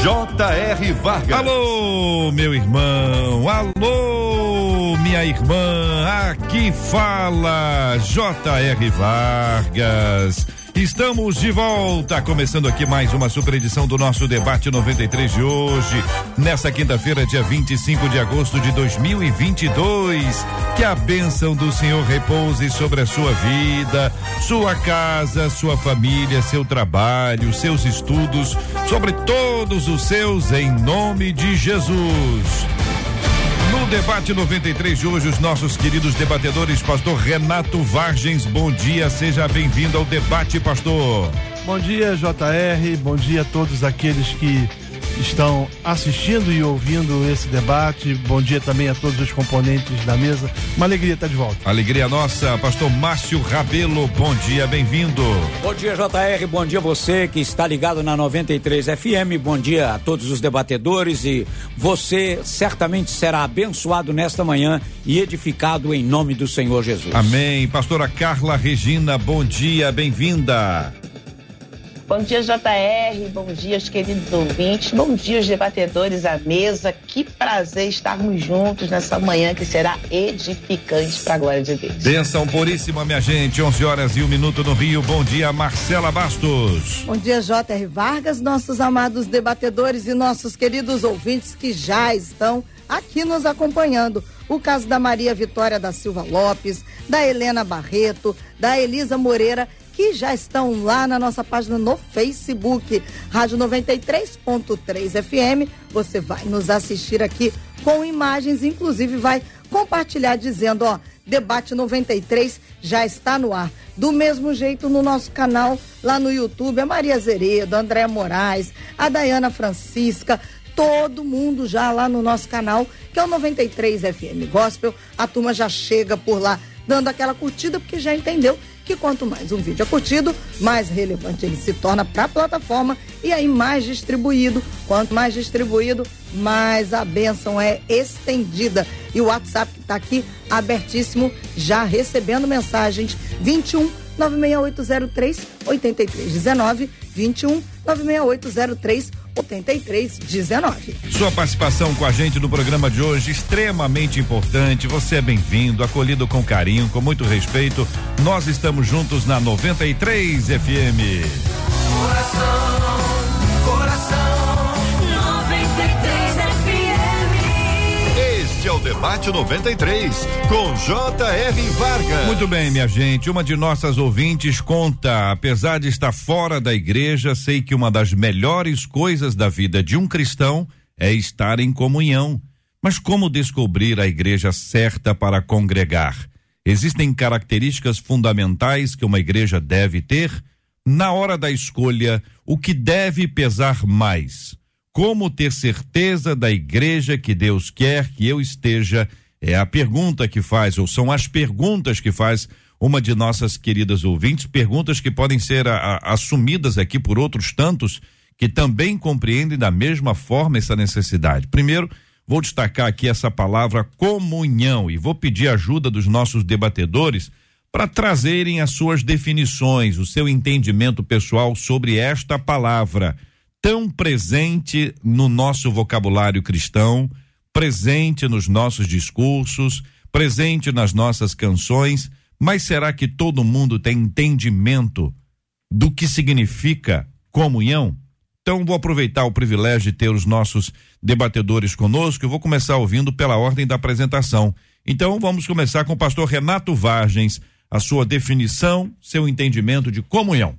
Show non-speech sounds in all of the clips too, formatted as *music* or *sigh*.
J.R. Vargas. Alô, meu irmão. Alô, minha irmã. Aqui fala J.R. Vargas. Estamos de volta, começando aqui mais uma super edição do nosso debate 93 de hoje, nesta quinta-feira, dia 25 de agosto de 2022. Que a bênção do Senhor repouse sobre a sua vida, sua casa, sua família, seu trabalho, seus estudos, sobre todos os seus, em nome de Jesus. No debate 93 de hoje, os nossos queridos debatedores, pastor Renato Vargens, bom dia, seja bem-vindo ao debate, pastor. Bom dia, JR, bom dia a todos aqueles que estão assistindo e ouvindo esse debate. Bom dia também a todos os componentes da mesa. Uma alegria estar de volta. Alegria nossa, pastor Márcio Rabelo, bom dia, bem-vindo. Bom dia, JR, bom dia você que está ligado na 93 FM. Bom dia a todos os debatedores e você certamente será abençoado nesta manhã e edificado em nome do Senhor Jesus. Amém. Pastora Carla Regina, bom dia, bem-vinda. Bom dia, JR. Bom dia, os queridos ouvintes. Bom dia, os debatedores à mesa. Que prazer estarmos juntos nessa manhã que será edificante para a glória de Deus. Benção puríssima, minha gente. 11 horas e um minuto no Rio. Bom dia, Marcela Bastos. Bom dia, J.R. Vargas, nossos amados debatedores e nossos queridos ouvintes que já estão aqui nos acompanhando. O caso da Maria Vitória da Silva Lopes, da Helena Barreto, da Elisa Moreira que já estão lá na nossa página no Facebook, Rádio 93.3 FM. Você vai nos assistir aqui com imagens, inclusive vai compartilhar dizendo, ó, Debate 93 já está no ar. Do mesmo jeito no nosso canal lá no YouTube, a Maria Zeredo, a Andréa Moraes, a Dayana Francisca, todo mundo já lá no nosso canal, que é o 93 FM Gospel. A turma já chega por lá dando aquela curtida porque já entendeu que quanto mais um vídeo é curtido, mais relevante ele se torna para a plataforma e aí mais distribuído. Quanto mais distribuído, mais a bênção é estendida. E o WhatsApp que está aqui abertíssimo, já recebendo mensagens 21 96803 8319 21 96803 8319. Sua participação com a gente no programa de hoje extremamente importante. Você é bem-vindo, acolhido com carinho, com muito respeito. Nós estamos juntos na 93 FM. Coração, debate 93 com J.R. Vargas. Muito bem, minha gente. Uma de nossas ouvintes conta, apesar de estar fora da igreja, sei que uma das melhores coisas da vida de um cristão é estar em comunhão. Mas como descobrir a igreja certa para congregar? Existem características fundamentais que uma igreja deve ter? Na hora da escolha, o que deve pesar mais? Como ter certeza da igreja que Deus quer que eu esteja? É a pergunta que faz, ou são as perguntas que faz uma de nossas queridas ouvintes, perguntas que podem ser a, a, assumidas aqui por outros tantos que também compreendem da mesma forma essa necessidade. Primeiro, vou destacar aqui essa palavra comunhão e vou pedir ajuda dos nossos debatedores para trazerem as suas definições, o seu entendimento pessoal sobre esta palavra tão presente no nosso vocabulário cristão, presente nos nossos discursos, presente nas nossas canções, mas será que todo mundo tem entendimento do que significa comunhão? Então vou aproveitar o privilégio de ter os nossos debatedores conosco e vou começar ouvindo pela ordem da apresentação. Então vamos começar com o pastor Renato Vargens, a sua definição, seu entendimento de comunhão.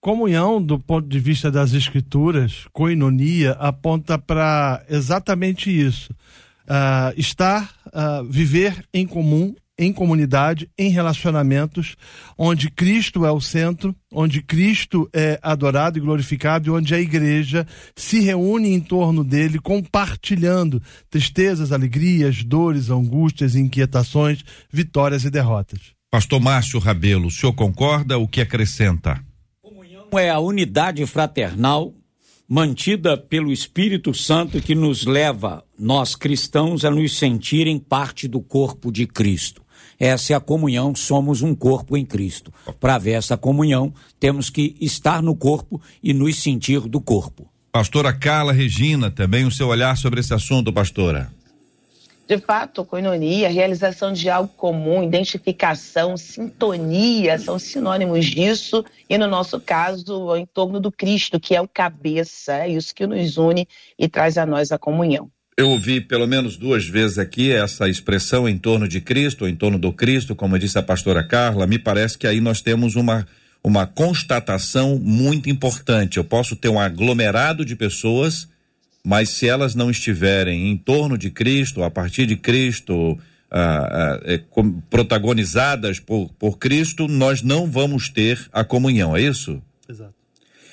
Comunhão, do ponto de vista das escrituras, coinonia, aponta para exatamente isso. Uh, estar, uh, viver em comum em comunidade, em relacionamentos, onde Cristo é o centro, onde Cristo é adorado e glorificado e onde a igreja se reúne em torno dele, compartilhando tristezas, alegrias, dores, angústias, inquietações, vitórias e derrotas. Pastor Márcio Rabelo, o senhor concorda? O que acrescenta? É a unidade fraternal mantida pelo Espírito Santo que nos leva, nós cristãos, a nos sentirem parte do corpo de Cristo. Essa é a comunhão, somos um corpo em Cristo. Para ver essa comunhão, temos que estar no corpo e nos sentir do corpo. Pastora Carla Regina, também o seu olhar sobre esse assunto, pastora. De fato, coinonia, realização de algo comum, identificação, sintonia são sinônimos disso e, no nosso caso, em torno do Cristo, que é o cabeça, é isso que nos une e traz a nós a comunhão. Eu ouvi pelo menos duas vezes aqui essa expressão em torno de Cristo, em torno do Cristo, como disse a pastora Carla. Me parece que aí nós temos uma, uma constatação muito importante. Eu posso ter um aglomerado de pessoas mas se elas não estiverem em torno de Cristo, a partir de Cristo, ah, ah, é, protagonizadas por, por Cristo, nós não vamos ter a comunhão, é isso? Exato.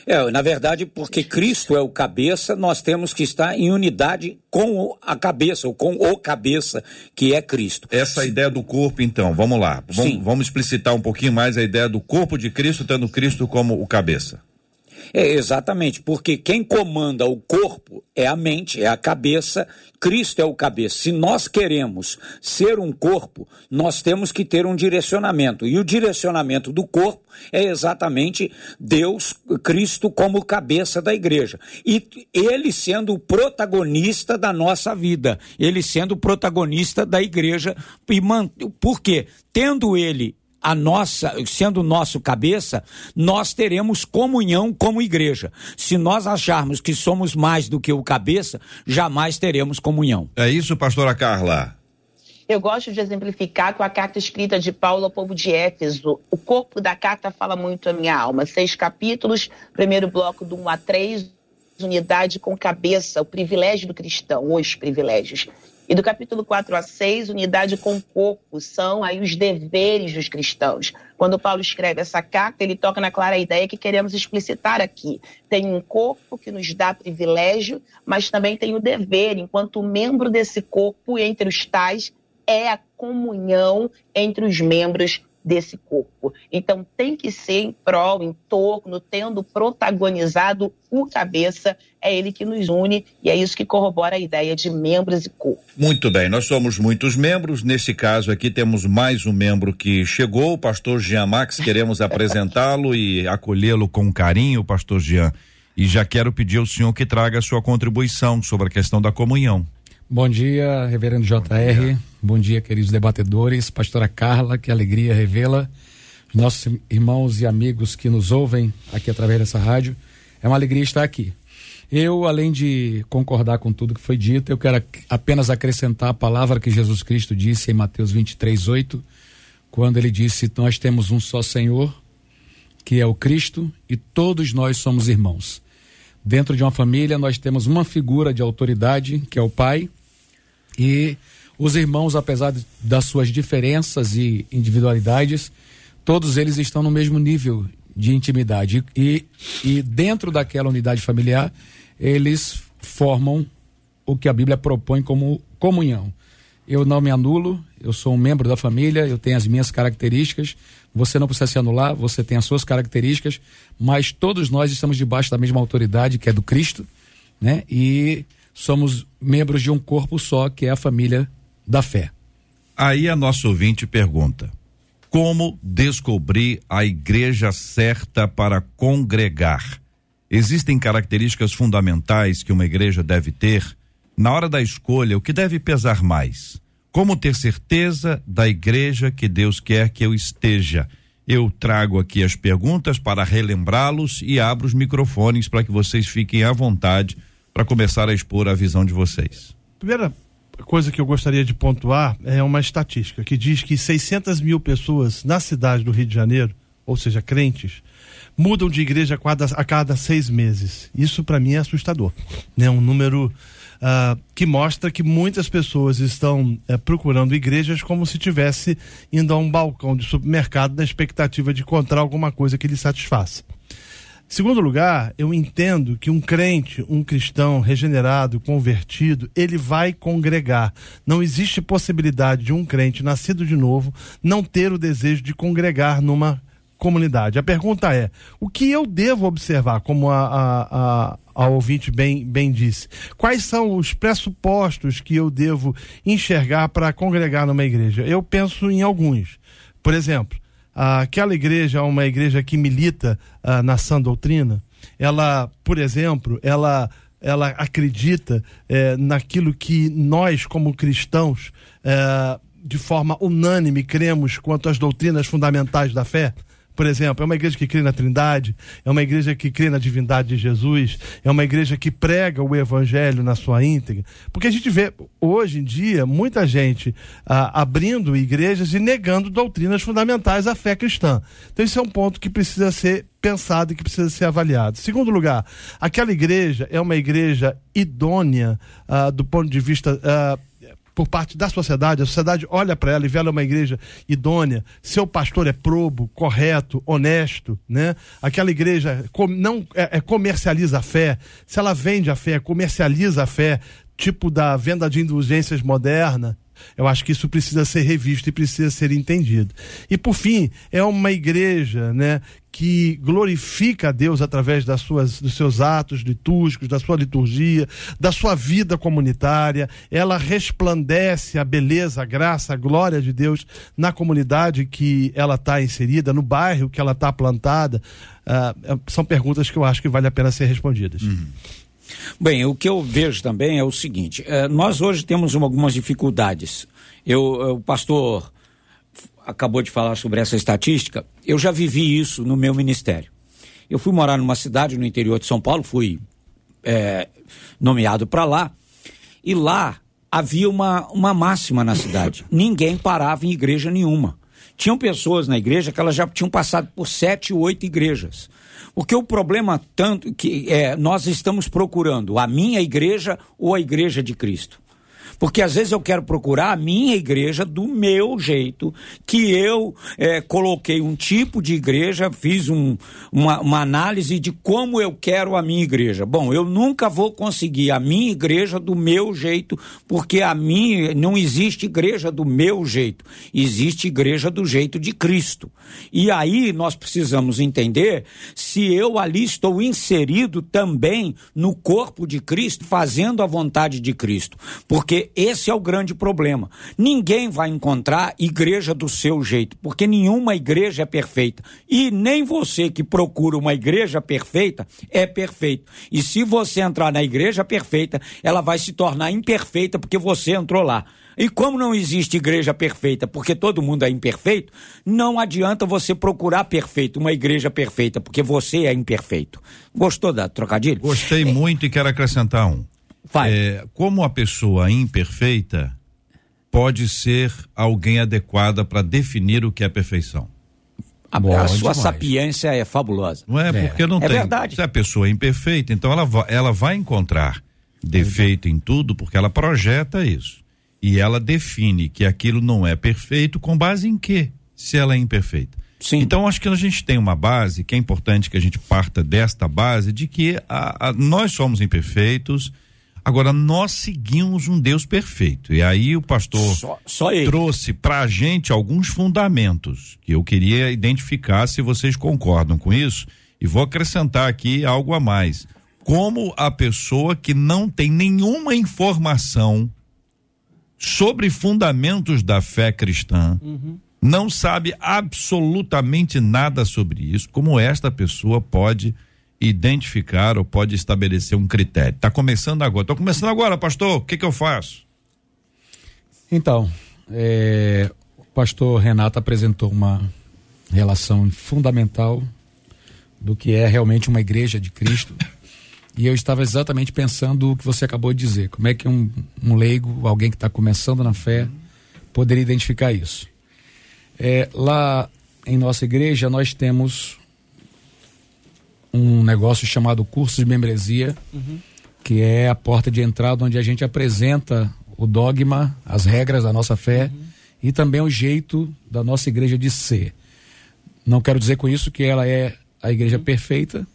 É, na verdade, porque Cristo é o cabeça, nós temos que estar em unidade com a cabeça, ou com o cabeça, que é Cristo. Essa Sim. ideia do corpo, então, vamos lá. Vamos, vamos explicitar um pouquinho mais a ideia do corpo de Cristo, tendo Cristo como o cabeça. É, exatamente, porque quem comanda o corpo é a mente, é a cabeça, Cristo é o cabeça. Se nós queremos ser um corpo, nós temos que ter um direcionamento. E o direcionamento do corpo é exatamente Deus, Cristo, como cabeça da igreja. E ele sendo o protagonista da nossa vida, ele sendo o protagonista da igreja. E Por quê? Tendo ele a nossa, sendo nosso cabeça, nós teremos comunhão como igreja. Se nós acharmos que somos mais do que o cabeça, jamais teremos comunhão. É isso, pastora Carla. Eu gosto de exemplificar com a carta escrita de Paulo ao povo de Éfeso. O corpo da carta fala muito a minha alma. Seis capítulos, primeiro bloco do 1 a 3, unidade com cabeça, o privilégio do cristão, os privilégios. E do capítulo 4 a 6, unidade com o corpo, são aí os deveres dos cristãos. Quando Paulo escreve essa carta, ele toca na clara ideia que queremos explicitar aqui. Tem um corpo que nos dá privilégio, mas também tem o dever, enquanto membro desse corpo, entre os tais, é a comunhão entre os membros desse corpo. Então tem que ser em prol, em torno, tendo protagonizado o cabeça, é ele que nos une e é isso que corrobora a ideia de membros e corpo. Muito bem, nós somos muitos membros, nesse caso aqui temos mais um membro que chegou, o pastor Jean Max, queremos *laughs* apresentá-lo e acolhê-lo com carinho, pastor Jean. E já quero pedir ao senhor que traga a sua contribuição sobre a questão da comunhão. Bom dia, reverendo JR. Bom dia. Bom dia, queridos debatedores. Pastora Carla, que alegria revela. Nossos irmãos e amigos que nos ouvem aqui através dessa rádio. É uma alegria estar aqui. Eu, além de concordar com tudo que foi dito, eu quero apenas acrescentar a palavra que Jesus Cristo disse em Mateus 23, 8, quando ele disse: Nós temos um só Senhor, que é o Cristo, e todos nós somos irmãos. Dentro de uma família, nós temos uma figura de autoridade, que é o pai, e os irmãos, apesar das suas diferenças e individualidades, todos eles estão no mesmo nível de intimidade. E, e dentro daquela unidade familiar, eles formam o que a Bíblia propõe como comunhão. Eu não me anulo, eu sou um membro da família, eu tenho as minhas características. Você não precisa se anular, você tem as suas características, mas todos nós estamos debaixo da mesma autoridade, que é do Cristo, né? E somos membros de um corpo só, que é a família da fé. Aí a nossa ouvinte pergunta: como descobrir a igreja certa para congregar? Existem características fundamentais que uma igreja deve ter? Na hora da escolha, o que deve pesar mais? Como ter certeza da igreja que Deus quer que eu esteja? Eu trago aqui as perguntas para relembrá-los e abro os microfones para que vocês fiquem à vontade para começar a expor a visão de vocês. Primeira coisa que eu gostaria de pontuar é uma estatística que diz que 600 mil pessoas na cidade do Rio de Janeiro, ou seja, crentes, mudam de igreja a cada, a cada seis meses. Isso para mim é assustador. Né? Um número uh, que mostra que muitas pessoas estão uh, procurando igrejas como se tivesse indo a um balcão de supermercado na expectativa de encontrar alguma coisa que lhe satisfaça. Segundo lugar, eu entendo que um crente, um cristão regenerado, convertido, ele vai congregar. Não existe possibilidade de um crente nascido de novo não ter o desejo de congregar numa comunidade. A pergunta é: o que eu devo observar, como a, a, a, a ouvinte bem, bem disse? Quais são os pressupostos que eu devo enxergar para congregar numa igreja? Eu penso em alguns. Por exemplo, aquela igreja é uma igreja que milita uh, na sã doutrina, ela, por exemplo, ela, ela acredita eh, naquilo que nós, como cristãos, eh, de forma unânime, cremos quanto às doutrinas fundamentais da fé por exemplo, é uma igreja que crê na Trindade, é uma igreja que crê na divindade de Jesus, é uma igreja que prega o evangelho na sua íntegra. Porque a gente vê hoje em dia muita gente ah, abrindo igrejas e negando doutrinas fundamentais à fé cristã. Então, isso é um ponto que precisa ser pensado e que precisa ser avaliado. Segundo lugar, aquela igreja é uma igreja idônea ah, do ponto de vista ah, por parte da sociedade, a sociedade olha para ela e vê ela uma igreja idônea, seu pastor é probo, correto, honesto, né? Aquela igreja não é, é, comercializa a fé, se ela vende a fé, comercializa a fé, tipo da venda de indulgências moderna, eu acho que isso precisa ser revisto e precisa ser entendido. E por fim, é uma igreja, né, que glorifica a Deus através das suas, dos seus atos litúrgicos, da sua liturgia, da sua vida comunitária. Ela resplandece a beleza, a graça, a glória de Deus na comunidade que ela está inserida, no bairro que ela está plantada. Uh, são perguntas que eu acho que vale a pena ser respondidas. Uhum. Bem, o que eu vejo também é o seguinte: é, nós hoje temos algumas dificuldades. Eu, é, o pastor acabou de falar sobre essa estatística. Eu já vivi isso no meu ministério. Eu fui morar numa cidade no interior de São Paulo, fui é, nomeado para lá, e lá havia uma, uma máxima na cidade: *coughs* ninguém parava em igreja nenhuma. Tinham pessoas na igreja que elas já tinham passado por sete, oito igrejas. Porque o problema tanto que é, nós estamos procurando a minha igreja ou a igreja de Cristo. Porque às vezes eu quero procurar a minha igreja do meu jeito, que eu é, coloquei um tipo de igreja, fiz um, uma, uma análise de como eu quero a minha igreja. Bom, eu nunca vou conseguir a minha igreja do meu jeito, porque a minha não existe igreja do meu jeito, existe igreja do jeito de Cristo. E aí nós precisamos entender se eu ali estou inserido também no corpo de Cristo, fazendo a vontade de Cristo. Porque esse é o grande problema. Ninguém vai encontrar igreja do seu jeito, porque nenhuma igreja é perfeita. E nem você que procura uma igreja perfeita é perfeito. E se você entrar na igreja perfeita, ela vai se tornar imperfeita porque você entrou lá. E como não existe igreja perfeita, porque todo mundo é imperfeito, não adianta você procurar perfeito, uma igreja perfeita, porque você é imperfeito. Gostou da trocadilho? Gostei é... muito e quero acrescentar um. Vai. É, como a pessoa imperfeita pode ser alguém adequada para definir o que é perfeição? A, Bom, a sua demais. sapiência é fabulosa. Não é, é. porque não é tem. Verdade. Se a pessoa é imperfeita, então ela, ela vai encontrar defeito em tudo porque ela projeta isso. E ela define que aquilo não é perfeito com base em quê? Se ela é imperfeita. Sim. Então acho que a gente tem uma base que é importante que a gente parta desta base de que a, a, nós somos imperfeitos, Agora, nós seguimos um Deus perfeito. E aí o pastor só, só trouxe para a gente alguns fundamentos que eu queria identificar se vocês concordam com isso. E vou acrescentar aqui algo a mais. Como a pessoa que não tem nenhuma informação sobre fundamentos da fé cristã, uhum. não sabe absolutamente nada sobre isso, como esta pessoa pode identificar ou pode estabelecer um critério. Está começando agora. Estou começando agora, pastor. O que, que eu faço? Então, é, o pastor Renato apresentou uma relação fundamental do que é realmente uma igreja de Cristo. E eu estava exatamente pensando o que você acabou de dizer. Como é que um, um leigo, alguém que está começando na fé, poderia identificar isso? É, lá em nossa igreja, nós temos um negócio chamado curso de membresia, uhum. que é a porta de entrada onde a gente apresenta o dogma, as regras da nossa fé uhum. e também o jeito da nossa igreja de ser. Não quero dizer com isso que ela é a igreja perfeita,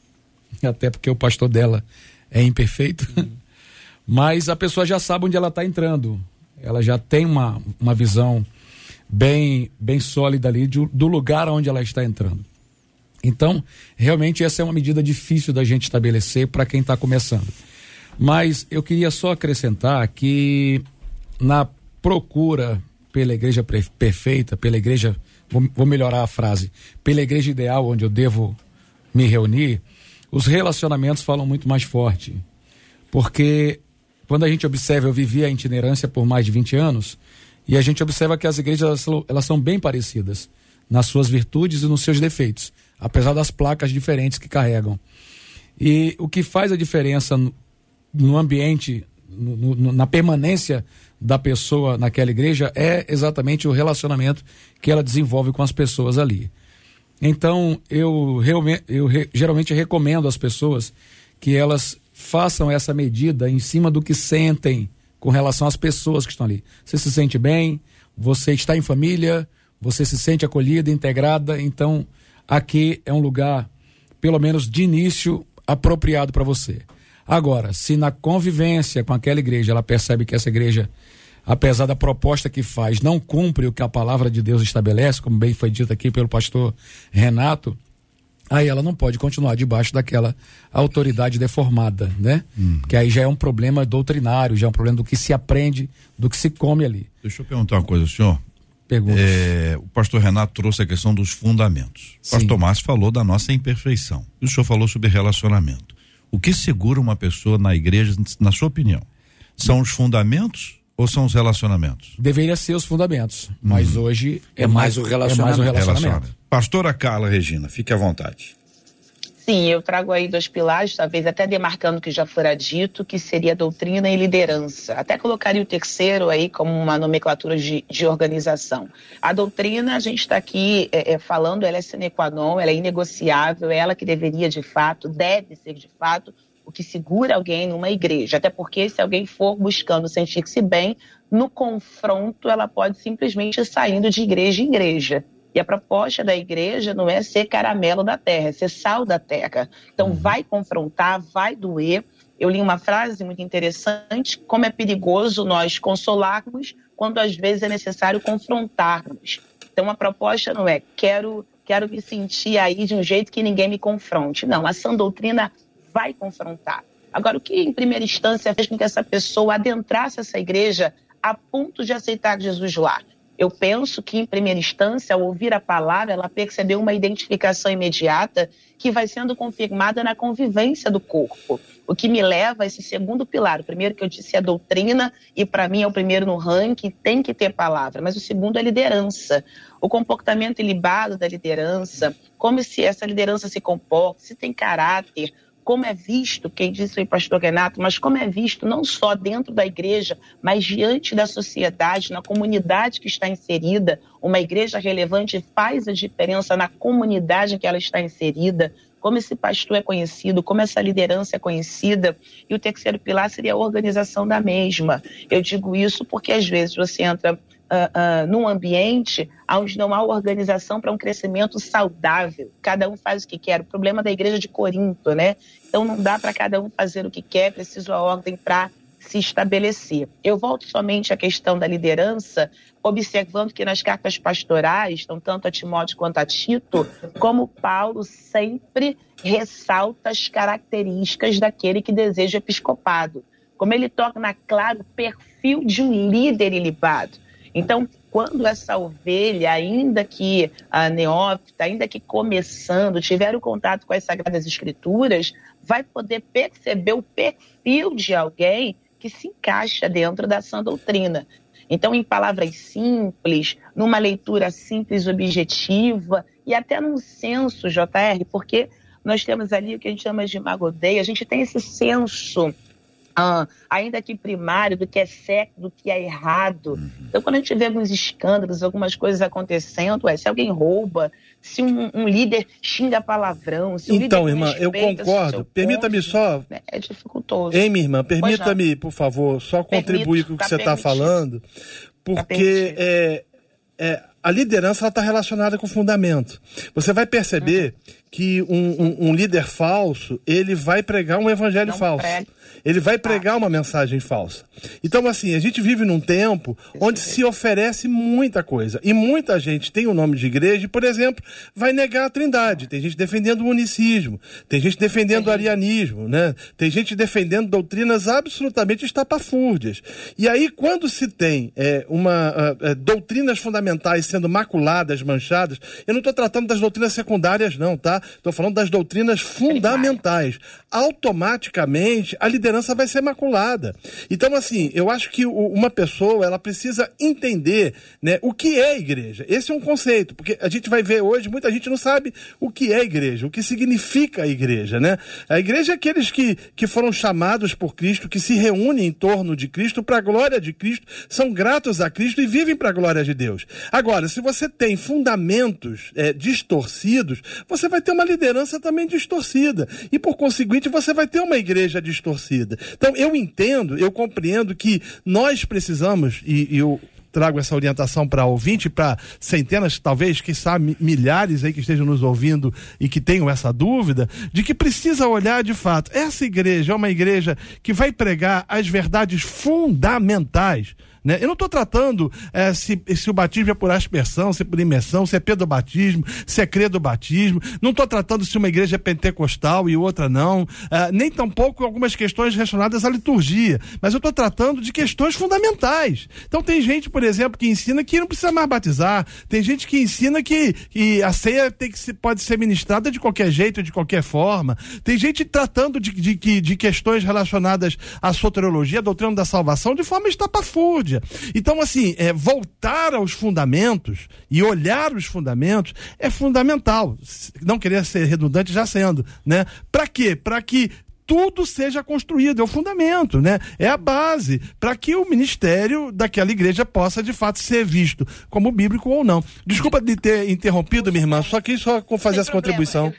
até porque o pastor dela é imperfeito, uhum. *laughs* mas a pessoa já sabe onde ela está entrando. Ela já tem uma, uma visão bem, bem sólida ali de, do lugar onde ela está entrando. Então, realmente, essa é uma medida difícil da gente estabelecer para quem está começando. Mas eu queria só acrescentar que na procura pela igreja perfeita, pela igreja, vou, vou melhorar a frase, pela igreja ideal onde eu devo me reunir, os relacionamentos falam muito mais forte. Porque quando a gente observa, eu vivi a itinerância por mais de 20 anos, e a gente observa que as igrejas elas, elas são bem parecidas nas suas virtudes e nos seus defeitos, apesar das placas diferentes que carregam. E o que faz a diferença no, no ambiente, no, no, na permanência da pessoa naquela igreja é exatamente o relacionamento que ela desenvolve com as pessoas ali. Então, eu, eu re, geralmente recomendo às pessoas que elas façam essa medida em cima do que sentem com relação às pessoas que estão ali. Você se sente bem, você está em família, você se sente acolhida, integrada, então aqui é um lugar, pelo menos de início, apropriado para você. Agora, se na convivência com aquela igreja ela percebe que essa igreja apesar da proposta que faz, não cumpre o que a palavra de Deus estabelece, como bem foi dito aqui pelo pastor Renato, aí ela não pode continuar debaixo daquela autoridade deformada, né? Hum. Que aí já é um problema doutrinário, já é um problema do que se aprende, do que se come ali. Deixa eu perguntar uma coisa, senhor. Pergunta. É, o pastor Renato trouxe a questão dos fundamentos. O pastor Márcio falou da nossa imperfeição. E o senhor falou sobre relacionamento. O que segura uma pessoa na igreja, na sua opinião? São os fundamentos ou são os relacionamentos? Deveria ser os fundamentos, mas hum. hoje é, é mais, o relacionamento. É mais o relacionamento. Pastora Carla Regina, fique à vontade. Sim, eu trago aí dois pilares, talvez até demarcando o que já fora dito, que seria doutrina e liderança. Até colocaria o terceiro aí como uma nomenclatura de, de organização. A doutrina, a gente está aqui é, é, falando, ela é sine qua non, ela é inegociável, é ela que deveria de fato, deve ser de fato, o que segura alguém numa igreja. Até porque se alguém for buscando sentir-se bem, no confronto ela pode simplesmente ir saindo de igreja em igreja. E a proposta da igreja não é ser caramelo da terra, é ser sal da terra. Então uhum. vai confrontar, vai doer. Eu li uma frase muito interessante: como é perigoso nós consolarmos quando às vezes é necessário confrontarmos. Então a proposta não é quero quero me sentir aí de um jeito que ninguém me confronte. Não, a sã doutrina vai confrontar. Agora, o que em primeira instância fez com que essa pessoa adentrasse essa igreja a ponto de aceitar Jesus lá? Eu penso que, em primeira instância, ao ouvir a palavra, ela percebeu uma identificação imediata que vai sendo confirmada na convivência do corpo. O que me leva a esse segundo pilar. O primeiro que eu disse é a doutrina, e para mim é o primeiro no ranking, tem que ter palavra. Mas o segundo é a liderança. O comportamento ilibado da liderança, como se essa liderança se comporta, se tem caráter, como é visto, quem disse foi o pastor Renato, mas como é visto não só dentro da igreja, mas diante da sociedade, na comunidade que está inserida. Uma igreja relevante faz a diferença na comunidade que ela está inserida, como esse pastor é conhecido, como essa liderança é conhecida. E o terceiro pilar seria a organização da mesma. Eu digo isso porque às vezes você entra uh, num ambiente onde não há organização para um crescimento saudável. Cada um faz o que quer. O problema da igreja de Corinto, né? Então não dá para cada um fazer o que quer, preciso a ordem para se estabelecer. Eu volto somente à questão da liderança, observando que nas cartas pastorais, tanto a Timóteo quanto a Tito, como Paulo sempre ressalta as características daquele que deseja episcopado. Como ele torna claro o perfil de um líder ilibado. Então, quando essa ovelha, ainda que a neófita, ainda que começando, tiver o contato com as Sagradas Escrituras, vai poder perceber o perfil de alguém que se encaixa dentro da sã doutrina. Então, em palavras simples, numa leitura simples, objetiva e até num senso, JR, porque nós temos ali o que a gente chama de magodeia, a gente tem esse senso ah, ainda que primário, do que é certo, do que é errado. Uhum. Então, quando a gente vê alguns escândalos, algumas coisas acontecendo, ué, se alguém rouba, se um, um líder xinga palavrão, se um Então, irmã, eu concordo. Permita-me só. Né, é dificultoso. Hein, minha irmã, permita-me, por favor, só contribuir com o que tá você está falando, tá porque é, é, a liderança está relacionada com o fundamento. Você vai perceber uhum. Que um, um, um, líder falso, ele vai pregar um evangelho Não falso. Prega ele vai pregar uma mensagem falsa. Então, assim, a gente vive num tempo onde se oferece muita coisa. E muita gente tem o nome de igreja e, por exemplo, vai negar a trindade. Tem gente defendendo o unicismo, tem gente defendendo o arianismo, né? Tem gente defendendo doutrinas absolutamente estapafúrdias. E aí, quando se tem é, uma uh, doutrinas fundamentais sendo maculadas, manchadas, eu não estou tratando das doutrinas secundárias, não, tá? Estou falando das doutrinas fundamentais. Automaticamente, a liderança vai ser maculada. Então, assim, eu acho que uma pessoa ela precisa entender né, o que é igreja. Esse é um conceito, porque a gente vai ver hoje, muita gente não sabe o que é igreja, o que significa a igreja. Né? A igreja é aqueles que, que foram chamados por Cristo, que se reúnem em torno de Cristo para a glória de Cristo, são gratos a Cristo e vivem para a glória de Deus. Agora, se você tem fundamentos é, distorcidos, você vai ter uma liderança também distorcida. E, por conseguinte, você vai ter uma igreja distorcida. Então, eu entendo, eu compreendo que nós precisamos, e, e eu trago essa orientação para ouvinte, para centenas, talvez, que sabe, milhares aí que estejam nos ouvindo e que tenham essa dúvida, de que precisa olhar de fato. Essa igreja é uma igreja que vai pregar as verdades fundamentais né? Eu não estou tratando é, se, se o batismo é por aspersão, se é por imersão, se é pedobatismo, se é credo batismo. Não estou tratando se uma igreja é pentecostal e outra não. É, nem tampouco algumas questões relacionadas à liturgia. Mas eu estou tratando de questões fundamentais. Então tem gente, por exemplo, que ensina que não precisa mais batizar. Tem gente que ensina que, que a ceia tem que ser, pode ser ministrada de qualquer jeito, de qualquer forma. Tem gente tratando de, de, de, de questões relacionadas à soteriologia, à doutrina da salvação, de forma estapafúrdia Então, assim, é, voltar aos fundamentos e olhar os fundamentos é fundamental. Não queria ser redundante já sendo, né? Para quê? Para que tudo seja construído, é o fundamento, né? É a base para que o ministério daquela igreja possa de fato ser visto como bíblico ou não. Desculpa de ter interrompido, minha irmã, só quis só fazer essa contribuição.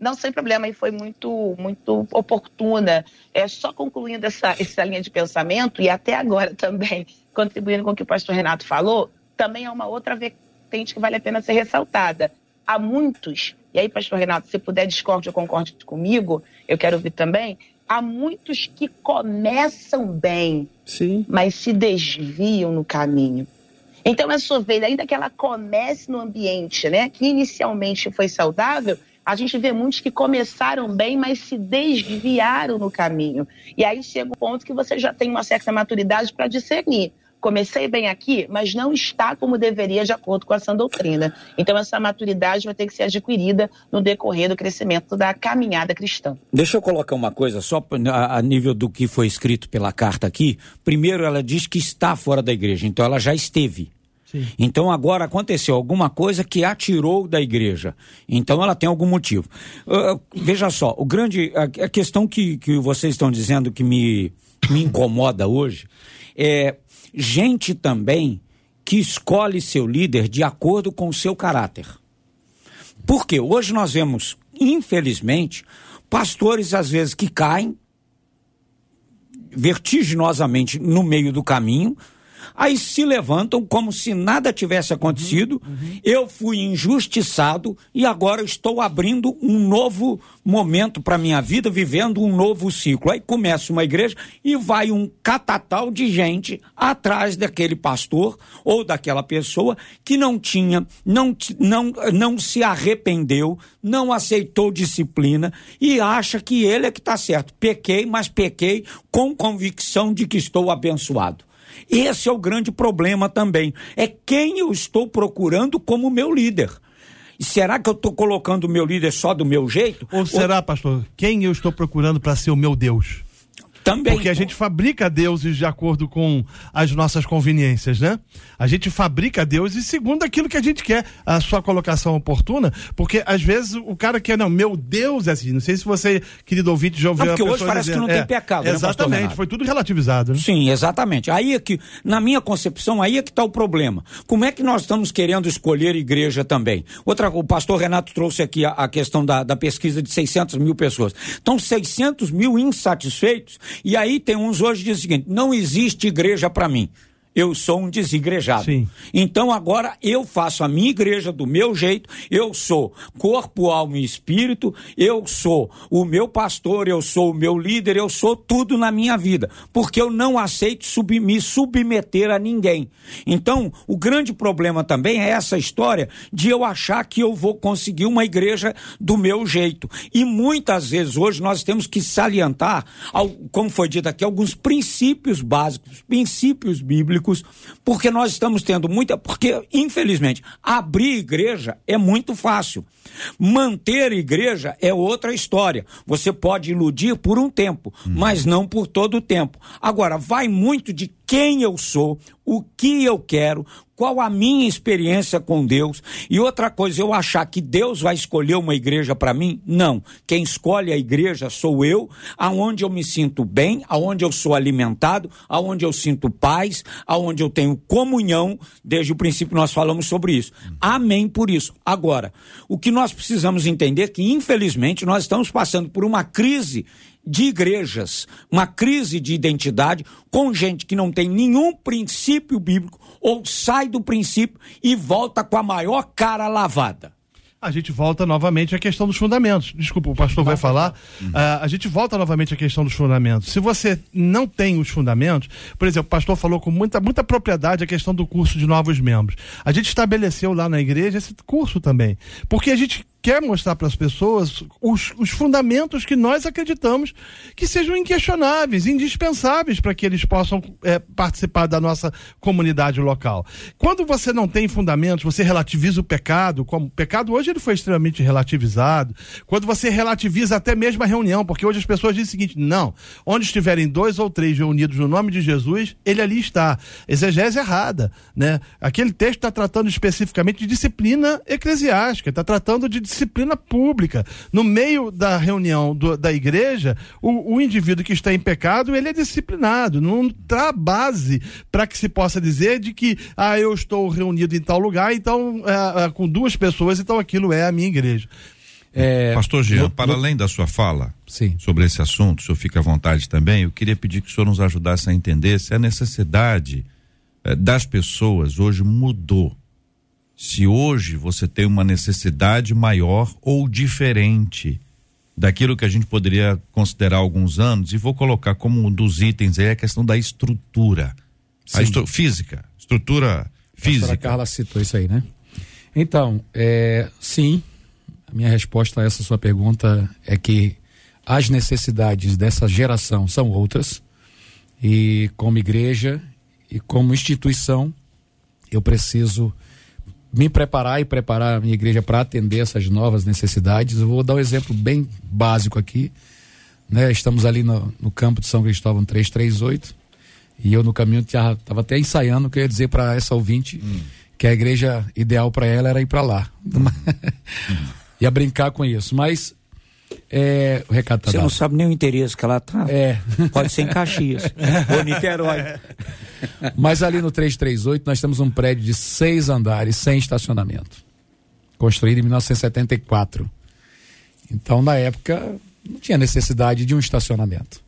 Não, sem problema, e foi muito, muito oportuna. É só concluindo essa, essa linha de pensamento, e até agora também, contribuindo com o que o pastor Renato falou, também é uma outra vertente que vale a pena ser ressaltada. Há muitos, e aí, pastor Renato, se puder discorde ou concorde comigo, eu quero ouvir também, há muitos que começam bem, Sim. mas se desviam no caminho. Então, a sua ovelha, ainda que ela comece no ambiente, né, que inicialmente foi saudável, a gente vê muitos que começaram bem, mas se desviaram no caminho. E aí chega o ponto que você já tem uma certa maturidade para discernir. Comecei bem aqui, mas não está como deveria de acordo com essa doutrina. Então, essa maturidade vai ter que ser adquirida no decorrer do crescimento da caminhada cristã. Deixa eu colocar uma coisa, só a nível do que foi escrito pela carta aqui. Primeiro, ela diz que está fora da igreja, então ela já esteve. Então agora aconteceu alguma coisa que a tirou da igreja. Então ela tem algum motivo. Uh, veja só, o grande a, a, questão que, que vocês estão dizendo que me, me incomoda hoje é gente também que escolhe seu líder de acordo com o seu caráter. Porque hoje nós vemos, infelizmente, pastores às vezes que caem vertiginosamente no meio do caminho Aí se levantam como se nada tivesse acontecido. Uhum, uhum. Eu fui injustiçado e agora estou abrindo um novo momento para minha vida, vivendo um novo ciclo. Aí começa uma igreja e vai um catatal de gente atrás daquele pastor ou daquela pessoa que não tinha, não, não, não se arrependeu, não aceitou disciplina e acha que ele é que está certo. Pequei, mas pequei com convicção de que estou abençoado. Esse é o grande problema também. É quem eu estou procurando como meu líder. Será que eu estou colocando o meu líder só do meu jeito? Ou será, Ou... pastor, quem eu estou procurando para ser o meu Deus? Também. Porque a gente fabrica deuses de acordo com as nossas conveniências, né? A gente fabrica deuses segundo aquilo que a gente quer, a sua colocação oportuna, porque às vezes o cara quer, não, meu Deus é assim. Não sei se você, querido ouvinte, já ouviu Não, porque hoje parece que dizendo- não tem pecado, né, Exatamente, Renato? foi tudo relativizado, né? Sim, exatamente. Aí é que, na minha concepção, aí é que está o problema. Como é que nós estamos querendo escolher igreja também? Outra, o pastor Renato trouxe aqui a, a questão da, da pesquisa de 600 mil pessoas. Então, 600 mil insatisfeitos, e aí tem uns hoje que dizem o seguinte: não existe igreja para mim. Eu sou um desigrejado. Sim. Então agora eu faço a minha igreja do meu jeito, eu sou corpo, alma e espírito, eu sou o meu pastor, eu sou o meu líder, eu sou tudo na minha vida, porque eu não aceito sub- me submeter a ninguém. Então, o grande problema também é essa história de eu achar que eu vou conseguir uma igreja do meu jeito. E muitas vezes hoje nós temos que salientar, al- como foi dito aqui, alguns princípios básicos, princípios bíblicos, porque nós estamos tendo muita. Porque, infelizmente, abrir igreja é muito fácil. Manter igreja é outra história. Você pode iludir por um tempo, mas não por todo o tempo. Agora, vai muito de quem eu sou, o que eu quero, qual a minha experiência com Deus. E outra coisa, eu achar que Deus vai escolher uma igreja para mim? Não. Quem escolhe a igreja sou eu, aonde eu me sinto bem, aonde eu sou alimentado, aonde eu sinto paz, aonde eu tenho comunhão. Desde o princípio nós falamos sobre isso. Amém por isso. Agora, o que nós precisamos entender é que, infelizmente, nós estamos passando por uma crise de igrejas, uma crise de identidade com gente que não tem nenhum princípio bíblico ou sai do princípio e volta com a maior cara lavada. A gente volta novamente à questão dos fundamentos. Desculpa, o pastor vai falar. Ah, a gente volta novamente à questão dos fundamentos. Se você não tem os fundamentos, por exemplo, o pastor falou com muita, muita propriedade a questão do curso de novos membros. A gente estabeleceu lá na igreja esse curso também. Porque a gente quer mostrar para as pessoas os, os fundamentos que nós acreditamos que sejam inquestionáveis, indispensáveis para que eles possam eh, participar da nossa comunidade local. Quando você não tem fundamentos, você relativiza o pecado, como o pecado hoje ele foi extremamente relativizado. Quando você relativiza até mesmo a reunião, porque hoje as pessoas dizem o seguinte: não, onde estiverem dois ou três reunidos no nome de Jesus, ele ali está. Exegese errada, né? Aquele texto está tratando especificamente de disciplina eclesiástica, está tratando de pública. No meio da reunião do- da igreja, o, o indivíduo que está em pecado, ele é disciplinado. Não dá base para que se possa dizer de que, ah, eu estou reunido em tal lugar, então, ah, ah, com duas pessoas, então aquilo é a minha igreja. É, Pastor Jean, no- para no- além da sua fala Sim. sobre esse assunto, o senhor fica à vontade também, eu queria pedir que o senhor nos ajudasse a entender se a necessidade eh, das pessoas hoje mudou. Se hoje você tem uma necessidade maior ou diferente daquilo que a gente poderia considerar há alguns anos, e vou colocar como um dos itens aí a questão da estrutura. A estru física, estrutura A física. Carla citou isso aí, né? Então, é, sim, a minha resposta a essa sua pergunta é que as necessidades dessa geração são outras e como igreja e como instituição eu preciso me preparar e preparar a minha igreja para atender essas novas necessidades. Eu vou dar um exemplo bem básico aqui. Né? Estamos ali no, no campo de São Cristóvão 338 e eu no caminho estava até ensaiando o que eu ia dizer para essa ouvinte que a igreja ideal para ela era ir para lá. *laughs* ia brincar com isso. Mas é, o recado tá Você dado. não sabe nem o interesse que ela tá. É. Pode ser em Caxias *laughs* ou Niterói. Mas ali no 338 nós temos um prédio de seis andares, sem estacionamento. Construído em 1974. Então, na época, não tinha necessidade de um estacionamento.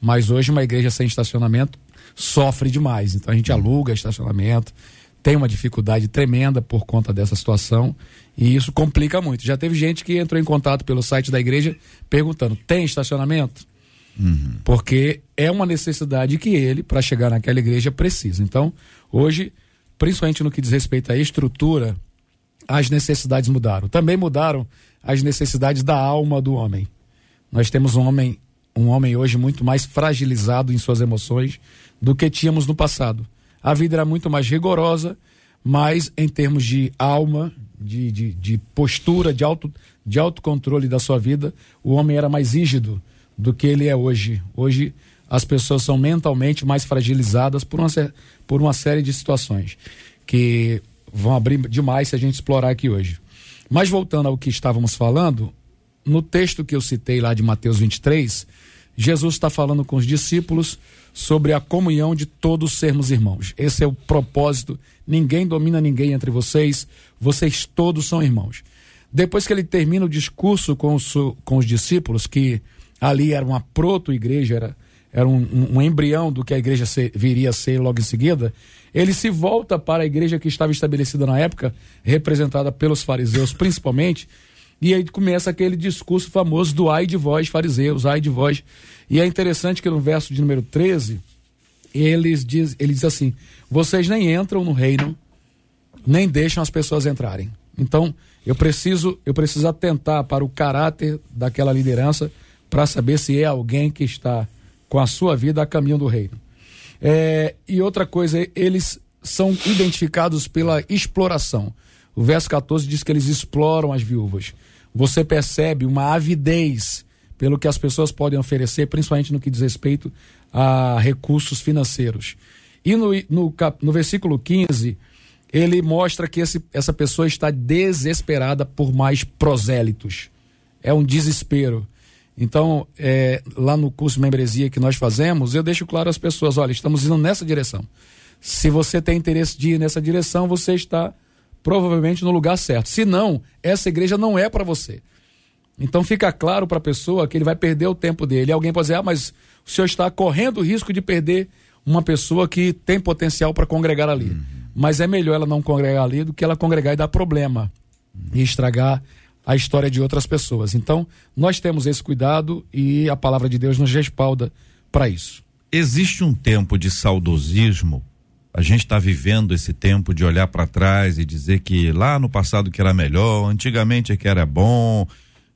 Mas hoje, uma igreja sem estacionamento sofre demais. Então, a gente aluga estacionamento, tem uma dificuldade tremenda por conta dessa situação. E isso complica muito. Já teve gente que entrou em contato pelo site da igreja perguntando: tem estacionamento? porque é uma necessidade que ele, para chegar naquela igreja, precisa. Então, hoje, principalmente no que diz respeito à estrutura, as necessidades mudaram. Também mudaram as necessidades da alma do homem. Nós temos um homem, um homem hoje muito mais fragilizado em suas emoções do que tínhamos no passado. A vida era muito mais rigorosa, mas em termos de alma, de, de, de postura, de, auto, de autocontrole da sua vida, o homem era mais rígido do que ele é hoje. Hoje as pessoas são mentalmente mais fragilizadas por uma, por uma série de situações que vão abrir demais se a gente explorar aqui hoje. Mas voltando ao que estávamos falando, no texto que eu citei lá de Mateus 23, Jesus está falando com os discípulos sobre a comunhão de todos sermos irmãos. Esse é o propósito. Ninguém domina ninguém entre vocês, vocês todos são irmãos. Depois que ele termina o discurso com os, com os discípulos, que ali era uma proto-igreja, era, era um, um, embrião do que a igreja ser, viria a ser logo em seguida, ele se volta para a igreja que estava estabelecida na época, representada pelos fariseus principalmente, e aí começa aquele discurso famoso do ai de vós, fariseus, ai de vós. E é interessante que no verso de número 13, eles diz, ele diz assim: vocês nem entram no reino, nem deixam as pessoas entrarem. Então, eu preciso, eu preciso atentar para o caráter daquela liderança para saber se é alguém que está com a sua vida a caminho do reino. É, e outra coisa, eles são identificados pela exploração. O verso 14 diz que eles exploram as viúvas você percebe uma avidez pelo que as pessoas podem oferecer, principalmente no que diz respeito a recursos financeiros. E no, no, no versículo 15, ele mostra que esse, essa pessoa está desesperada por mais prosélitos. É um desespero. Então, é, lá no curso de membresia que nós fazemos, eu deixo claro às pessoas: olha, estamos indo nessa direção. Se você tem interesse de ir nessa direção, você está provavelmente no lugar certo. Se não, essa igreja não é para você. Então fica claro para a pessoa que ele vai perder o tempo dele. Alguém pode dizer: ah, mas o senhor está correndo o risco de perder uma pessoa que tem potencial para congregar ali. Uhum. Mas é melhor ela não congregar ali do que ela congregar e dar problema uhum. e estragar a história de outras pessoas. Então, nós temos esse cuidado e a palavra de Deus nos respalda para isso. Existe um tempo de saudosismo a gente está vivendo esse tempo de olhar para trás e dizer que lá no passado que era melhor, antigamente é que era bom,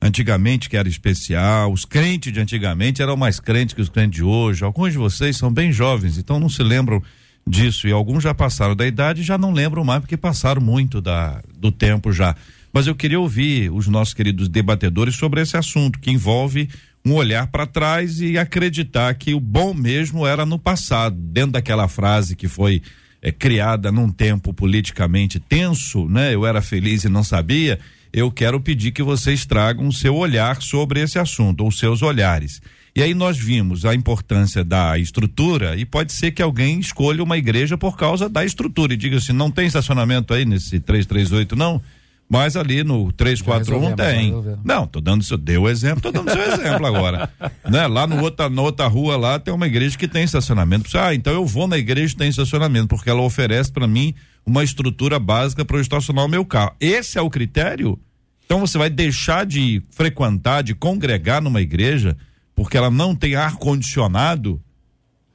antigamente que era especial, os crentes de antigamente eram mais crentes que os crentes de hoje. Alguns de vocês são bem jovens, então não se lembram disso e alguns já passaram da idade e já não lembram mais porque passaram muito da, do tempo já. Mas eu queria ouvir os nossos queridos debatedores sobre esse assunto que envolve um olhar para trás e acreditar que o bom mesmo era no passado, dentro daquela frase que foi é, criada num tempo politicamente tenso, né? Eu era feliz e não sabia. Eu quero pedir que vocês tragam o seu olhar sobre esse assunto, ou seus olhares. E aí nós vimos a importância da estrutura e pode ser que alguém escolha uma igreja por causa da estrutura e diga assim, não tem estacionamento aí nesse 338 não? Mas ali no 341 tem. Não, tô dando seu, deu o exemplo, tô dando seu exemplo agora. *laughs* Né? Lá no outra, na outra rua lá tem uma igreja que tem estacionamento. Ah, então eu vou na igreja que tem estacionamento, porque ela oferece para mim uma estrutura básica para eu estacionar o meu carro. Esse é o critério? Então você vai deixar de frequentar, de congregar numa igreja, porque ela não tem ar condicionado,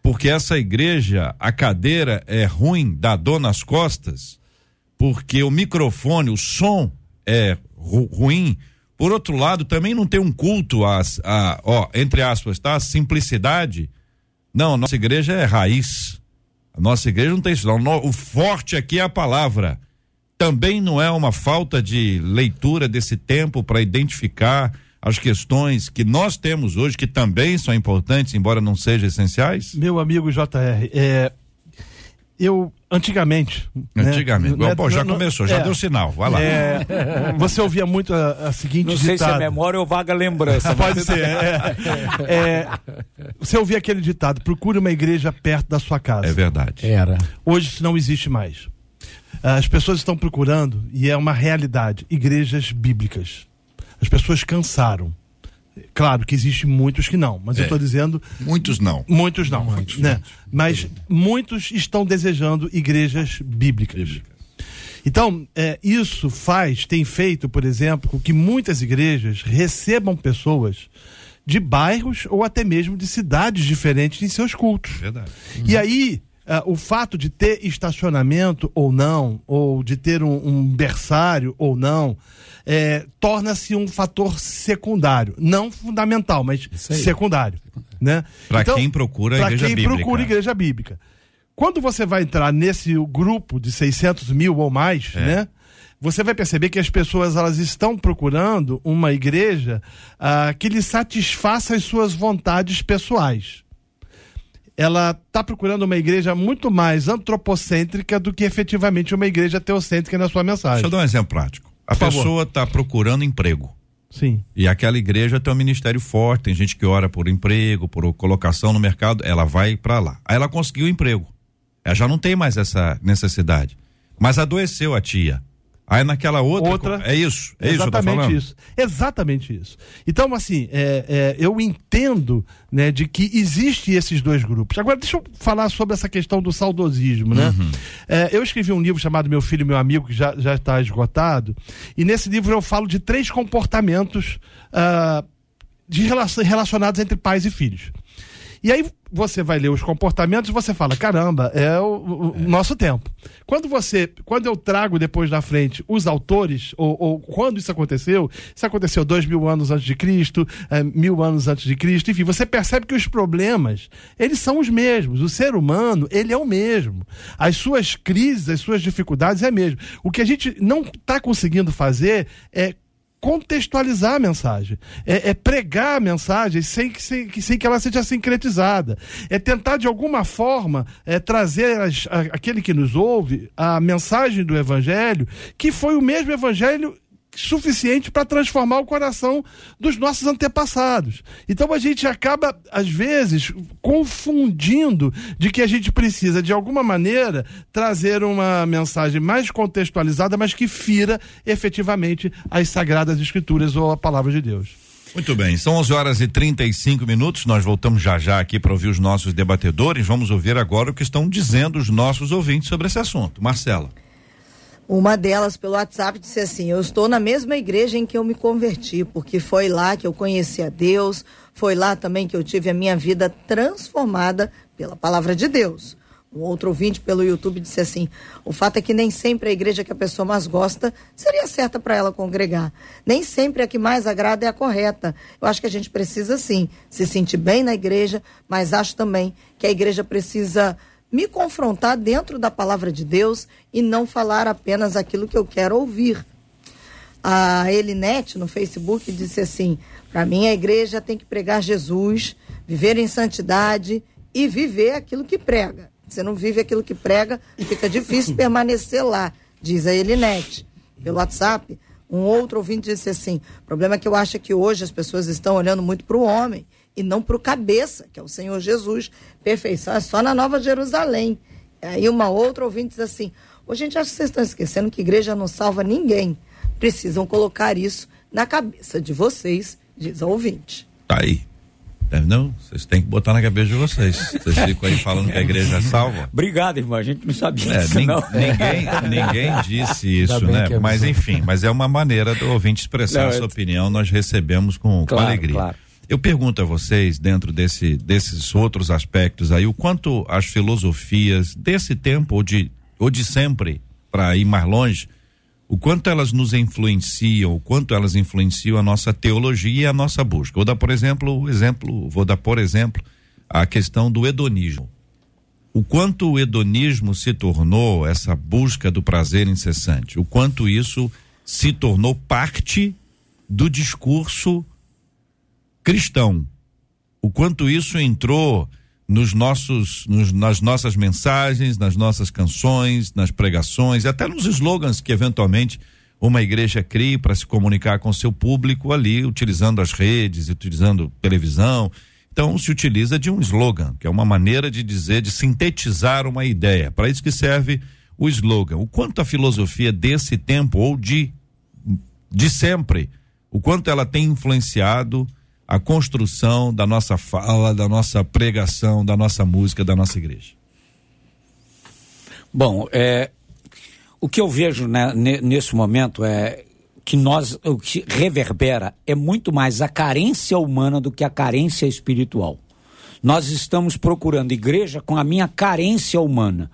porque essa igreja, a cadeira é ruim, dá dor nas costas porque o microfone, o som é ru ruim. Por outro lado, também não tem um culto a, a ó, entre aspas, tá? A simplicidade. Não, a nossa igreja é raiz. A nossa igreja não tem isso. Não. O forte aqui é a palavra. Também não é uma falta de leitura desse tempo para identificar as questões que nós temos hoje, que também são importantes, embora não sejam essenciais? Meu amigo JR, é, eu antigamente. Né, antigamente. Né, Bom, já começou, já é, deu sinal. Vai lá. É, você ouvia muito a, a seguinte. Não sei ditado. se é memória ou vaga lembrança. *laughs* Pode ser. É, é, você ouvia aquele ditado: procure uma igreja perto da sua casa. É verdade. Era. Hoje isso não existe mais. As pessoas estão procurando, e é uma realidade, igrejas bíblicas. As pessoas cansaram. Claro que existe muitos que não, mas é. eu estou dizendo. Muitos não. Muitos não. Muitos, né? Muitos. Mas muitos estão desejando igrejas bíblicas. Bíblica. Então, é, isso faz, tem feito, por exemplo, com que muitas igrejas recebam pessoas de bairros ou até mesmo de cidades diferentes em seus cultos. Verdade. Uhum. E aí, uh, o fato de ter estacionamento ou não, ou de ter um, um berçário ou não, é, torna-se um fator secundário. Não fundamental, mas secundário. Né? Para então, quem procura a igreja quem bíblica. procura igreja bíblica. Quando você vai entrar nesse grupo de 600 mil ou mais, é. né? Você vai perceber que as pessoas elas estão procurando uma igreja ah, que lhe satisfaça as suas vontades pessoais. ela está procurando uma igreja muito mais antropocêntrica do que efetivamente uma igreja teocêntrica na sua mensagem. Deixa eu dar um exemplo prático. A Por pessoa está procurando emprego. Sim. E aquela igreja tem um ministério forte, tem gente que ora por emprego, por colocação no mercado, ela vai para lá. Aí ela conseguiu emprego. Ela já não tem mais essa necessidade. Mas adoeceu a tia. Aí naquela outra. outra é isso. É exatamente isso, Exatamente isso. Então, assim, é, é, eu entendo né, de que existe esses dois grupos. Agora, deixa eu falar sobre essa questão do saudosismo, né? Uhum. É, eu escrevi um livro chamado Meu Filho e Meu Amigo, que já, já está esgotado, e nesse livro eu falo de três comportamentos uh, de relacionados entre pais e filhos. E aí você vai ler os comportamentos e você fala, caramba, é o, o é. nosso tempo. Quando você, quando eu trago depois na frente os autores, ou, ou, quando isso aconteceu, isso aconteceu dois mil anos antes de Cristo, é, mil anos antes de Cristo, enfim, você percebe que os problemas, eles são os mesmos. O ser humano, ele é o mesmo. As suas crises, as suas dificuldades é mesmo. O que a gente não está conseguindo fazer é contextualizar a mensagem, é, é pregar a mensagem sem que, sem, sem, que ela seja sincretizada, é tentar de alguma forma é, trazer as, a, aquele que nos ouve a mensagem do Evangelho, que foi o mesmo Evangelho suficiente para transformar o coração dos nossos antepassados. Então a gente acaba, às vezes, confundindo de que a gente precisa, de alguma maneira, trazer uma mensagem mais contextualizada, mas que fira efetivamente as sagradas escrituras ou a palavra de Deus. Muito bem, são 11 horas e 35 minutos. Nós voltamos já já aqui para ouvir os nossos debatedores. Vamos ouvir agora o que estão dizendo os nossos ouvintes sobre esse assunto. Marcela. Uma delas, pelo WhatsApp, disse assim: Eu estou na mesma igreja em que eu me converti, porque foi lá que eu conheci a Deus, foi lá também que eu tive a minha vida transformada pela palavra de Deus. Um outro ouvinte pelo YouTube disse assim: o fato é que nem sempre a igreja que a pessoa mais gosta seria certa para ela congregar. Nem sempre a que mais agrada é a correta. Eu acho que a gente precisa sim se sentir bem na igreja, mas acho também que a igreja precisa me confrontar dentro da palavra de Deus e não falar apenas aquilo que eu quero ouvir. A Elinete, no Facebook, disse assim: para mim, a igreja tem que pregar Jesus, viver em santidade e viver aquilo que prega. Se não vive aquilo que prega, fica difícil *laughs* permanecer lá, diz a Elinete. Pelo WhatsApp, um outro ouvinte disse assim: o problema é que eu acho que hoje as pessoas estão olhando muito para o homem e não para o cabeça, que é o Senhor Jesus. Perfeição é só na Nova Jerusalém. Aí uma outra ouvinte diz assim: Ô, gente, acho que vocês estão esquecendo que igreja não salva ninguém. Precisam colocar isso na cabeça de vocês, diz a ouvinte. Tá aí. Não, vocês têm que botar na cabeça de vocês. Vocês ficam aí falando que a igreja é salva. Obrigado, irmão. A gente não sabia é, nin, não. Ninguém, ninguém disse isso, né? É mas enfim, mas é uma maneira do ouvinte expressar não, a sua opinião. Nós recebemos com, claro, com alegria. Claro. Eu pergunto a vocês, dentro desse, desses outros aspectos aí, o quanto as filosofias desse tempo ou de, ou de sempre, para ir mais longe, o quanto elas nos influenciam, o quanto elas influenciam a nossa teologia e a nossa busca. Vou dar, por exemplo, o exemplo, vou dar, por exemplo, a questão do hedonismo. O quanto o hedonismo se tornou essa busca do prazer incessante, o quanto isso se tornou parte do discurso cristão. O quanto isso entrou nos nossos, nos, nas nossas mensagens, nas nossas canções, nas pregações, até nos slogans que eventualmente uma igreja cria para se comunicar com seu público ali, utilizando as redes, utilizando televisão. Então se utiliza de um slogan, que é uma maneira de dizer, de sintetizar uma ideia. Para isso que serve o slogan. O quanto a filosofia desse tempo ou de de sempre, o quanto ela tem influenciado a construção da nossa fala, da nossa pregação, da nossa música, da nossa igreja? Bom, é, o que eu vejo né, nesse momento é que nós, o que reverbera é muito mais a carência humana do que a carência espiritual. Nós estamos procurando igreja com a minha carência humana,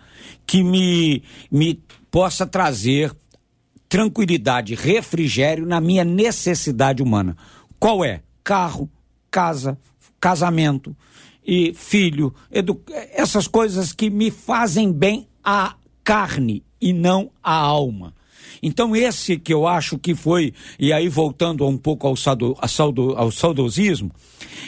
que me, me possa trazer tranquilidade, refrigério na minha necessidade humana. Qual é? Carro, casa, casamento e filho, essas coisas que me fazem bem à carne e não à alma. Então, esse que eu acho que foi, e aí voltando um pouco ao, saudo, ao saudosismo,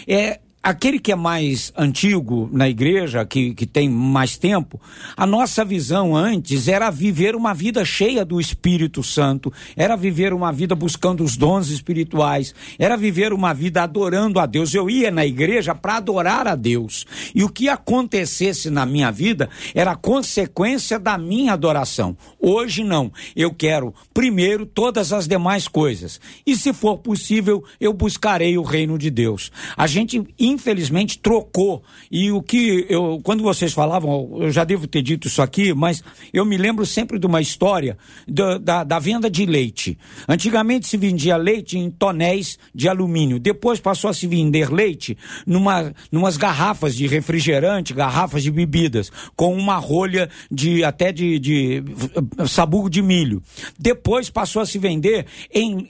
é aquele que é mais antigo na igreja, que, que tem mais tempo, a nossa visão antes era viver uma vida cheia do Espírito Santo, era viver uma vida buscando os dons espirituais, era viver uma vida adorando a Deus. Eu ia na igreja para adorar a Deus. E o que acontecesse na minha vida era consequência da minha adoração. Hoje não. Eu quero primeiro todas as demais coisas. E se for possível, eu buscarei o reino de Deus. A gente infelizmente trocou. E o que eu, quando vocês falavam, eu já devo ter dito isso aqui, mas eu me lembro sempre de uma história da, da, da venda de leite. Antigamente se vendia leite em tonéis de alumínio. Depois passou a se vender leite numa, numas garrafas de refrigerante, garrafas de bebidas, com uma rolha de até de, de sabugo de milho. Depois passou a se vender em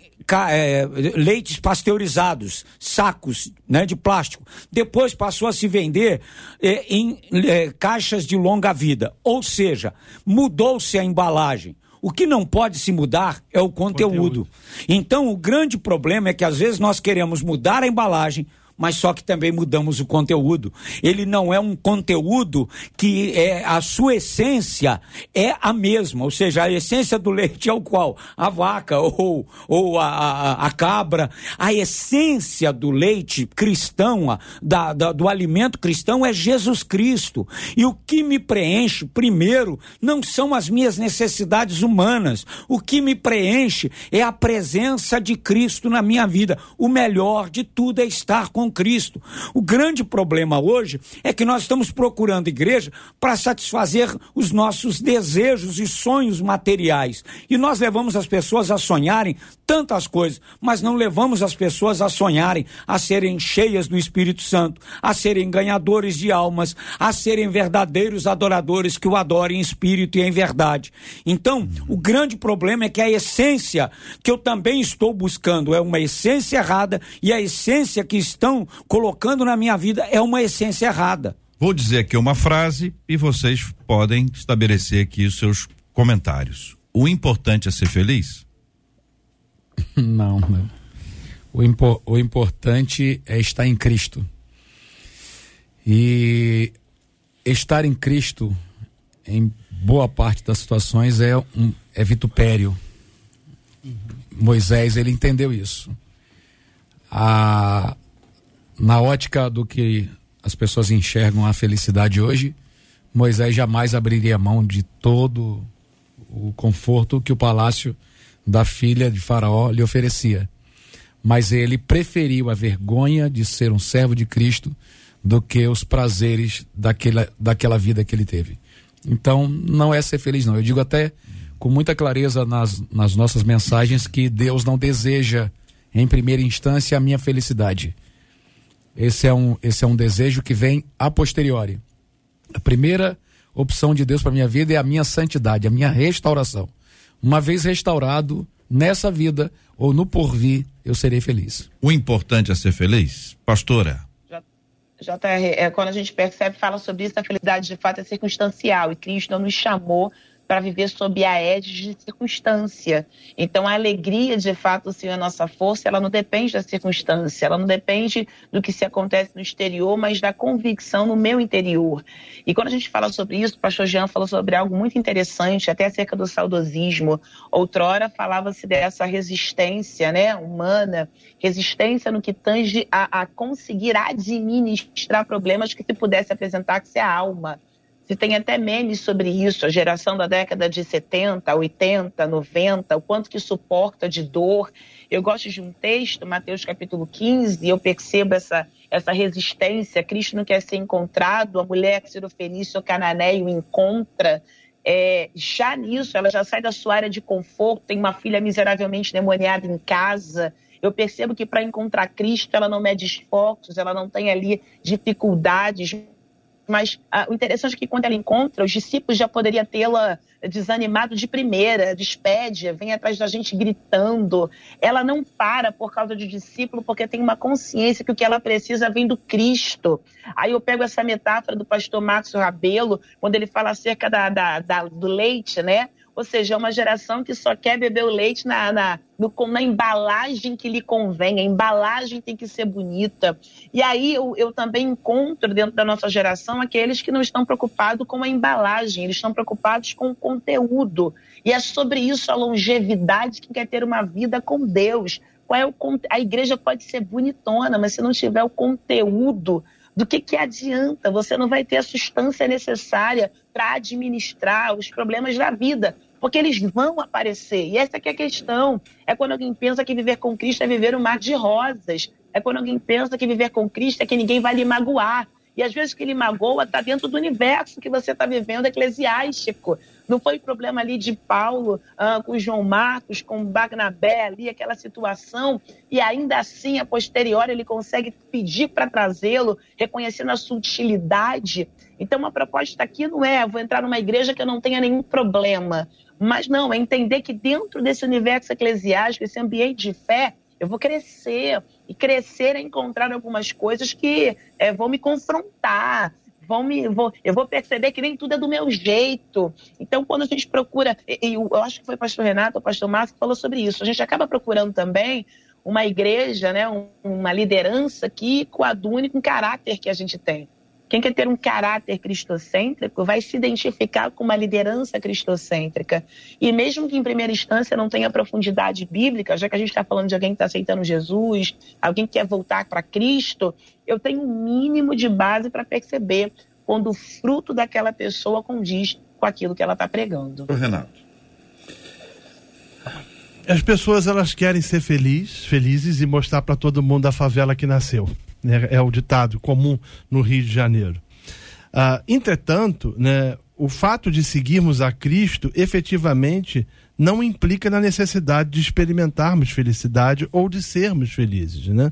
é, leites pasteurizados, sacos né, de plástico. Depois passou a se vender é, em é, caixas de longa vida. Ou seja, mudou-se a embalagem. O que não pode se mudar é o conteúdo. conteúdo. Então, o grande problema é que às vezes nós queremos mudar a embalagem, mas só que também mudamos o conteúdo. Ele não é um conteúdo que é a sua essência é a mesma, ou seja, a essência do leite é o qual? A vaca ou, ou a, a, a cabra. A essência do leite cristão, da, da, do alimento cristão é Jesus Cristo. E o que me preenche, primeiro, não são as minhas necessidades humanas. O que me preenche é a presença de Cristo na minha vida. O melhor de tudo é estar com Cristo. O grande problema hoje é que nós estamos procurando igreja para satisfazer os nossos desejos e sonhos materiais. E nós levamos as pessoas a sonharem tantas coisas, mas não levamos as pessoas a sonharem, a serem cheias do Espírito Santo, a serem ganhadores de almas, a serem verdadeiros adoradores que o adorem em espírito e em verdade. Então, o grande problema é que a essência que eu também estou buscando é uma essência errada e a essência que estão colocando na minha vida é uma essência errada. Vou dizer aqui uma frase e vocês podem estabelecer aqui os seus comentários. O importante é ser feliz? *laughs* Não, não. O, impo o importante é estar em Cristo. E estar em Cristo, em boa parte das situações, é, um, é vitupério. Uhum. Moisés, ele entendeu isso. A, na ótica do que as pessoas enxergam a felicidade hoje, Moisés jamais abriria mão de todo o conforto que o palácio da filha de Faraó lhe oferecia. Mas ele preferiu a vergonha de ser um servo de Cristo do que os prazeres daquela, daquela vida que ele teve. Então, não é ser feliz, não. Eu digo até com muita clareza nas, nas nossas mensagens que Deus não deseja, em primeira instância, a minha felicidade. Esse é um, esse é um desejo que vem a posteriori. A primeira opção de Deus para minha vida é a minha santidade, a minha restauração. Uma vez restaurado nessa vida ou no porvir, eu serei feliz. O importante é ser feliz, pastora. JR, é, quando a gente percebe, fala sobre isso, a felicidade de fato é circunstancial e Cristo não nos chamou para viver sob a égide de circunstância. Então, a alegria, de fato, ser a nossa força, ela não depende da circunstância, ela não depende do que se acontece no exterior, mas da convicção no meu interior. E quando a gente fala sobre isso, o pastor Jean falou sobre algo muito interessante, até acerca do saudosismo. Outrora falava-se dessa resistência né, humana, resistência no que tange a, a conseguir administrar problemas que se pudesse apresentar que se a alma. Se tem até memes sobre isso, a geração da década de 70, 80, 90, o quanto que suporta de dor. Eu gosto de um texto, Mateus capítulo 15, e eu percebo essa, essa resistência. Cristo não quer ser encontrado, a mulher que Fenício Cananéio encontra. É, já nisso, ela já sai da sua área de conforto, tem uma filha miseravelmente demoniada em casa. Eu percebo que para encontrar Cristo, ela não mede esforços, ela não tem ali dificuldades, mas ah, o interessante é que quando ela encontra, os discípulos já poderiam tê-la desanimado de primeira, despede, vem atrás da gente gritando. Ela não para por causa de discípulo, porque tem uma consciência que o que ela precisa vem do Cristo. Aí eu pego essa metáfora do pastor Márcio Rabelo, quando ele fala acerca da, da, da do leite, né? Ou seja, é uma geração que só quer beber o leite na, na, no, na embalagem que lhe convém. A embalagem tem que ser bonita. E aí eu, eu também encontro dentro da nossa geração aqueles que não estão preocupados com a embalagem, eles estão preocupados com o conteúdo. E é sobre isso a longevidade que quer ter uma vida com Deus. Qual é o, a igreja pode ser bonitona, mas se não tiver o conteúdo, do que, que adianta? Você não vai ter a substância necessária para administrar os problemas da vida, porque eles vão aparecer. E essa é a questão. É quando alguém pensa que viver com Cristo é viver um mar de rosas. É quando alguém pensa que viver com Cristo é que ninguém vai lhe magoar. E às vezes que lhe magoa está dentro do universo que você está vivendo eclesiástico. Não foi problema ali de Paulo ah, com João Marcos, com Barnabé ali, aquela situação, e ainda assim, a posteriori, ele consegue pedir para trazê-lo, reconhecendo a sutilidade. Então, a proposta aqui não é vou entrar numa igreja que eu não tenha nenhum problema, mas não, é entender que dentro desse universo eclesiástico, esse ambiente de fé, eu vou crescer. E crescer é encontrar algumas coisas que é, vão me confrontar, vão me. Vou, eu vou perceber que nem tudo é do meu jeito. Então, quando a gente procura, e, eu acho que foi o pastor Renato, o pastor Márcio que falou sobre isso, a gente acaba procurando também uma igreja, né, uma liderança que coadune com o caráter que a gente tem. Quem quer ter um caráter cristocêntrico vai se identificar com uma liderança cristocêntrica. E mesmo que em primeira instância não tenha profundidade bíblica, já que a gente está falando de alguém que está aceitando Jesus, alguém que quer voltar para Cristo, eu tenho um mínimo de base para perceber quando o fruto daquela pessoa condiz com aquilo que ela está pregando. Renato. As pessoas elas querem ser felizes, felizes e mostrar para todo mundo a favela que nasceu né, é o ditado comum no Rio de Janeiro. Ah, entretanto, né, o fato de seguirmos a Cristo efetivamente não implica na necessidade de experimentarmos felicidade ou de sermos felizes, né?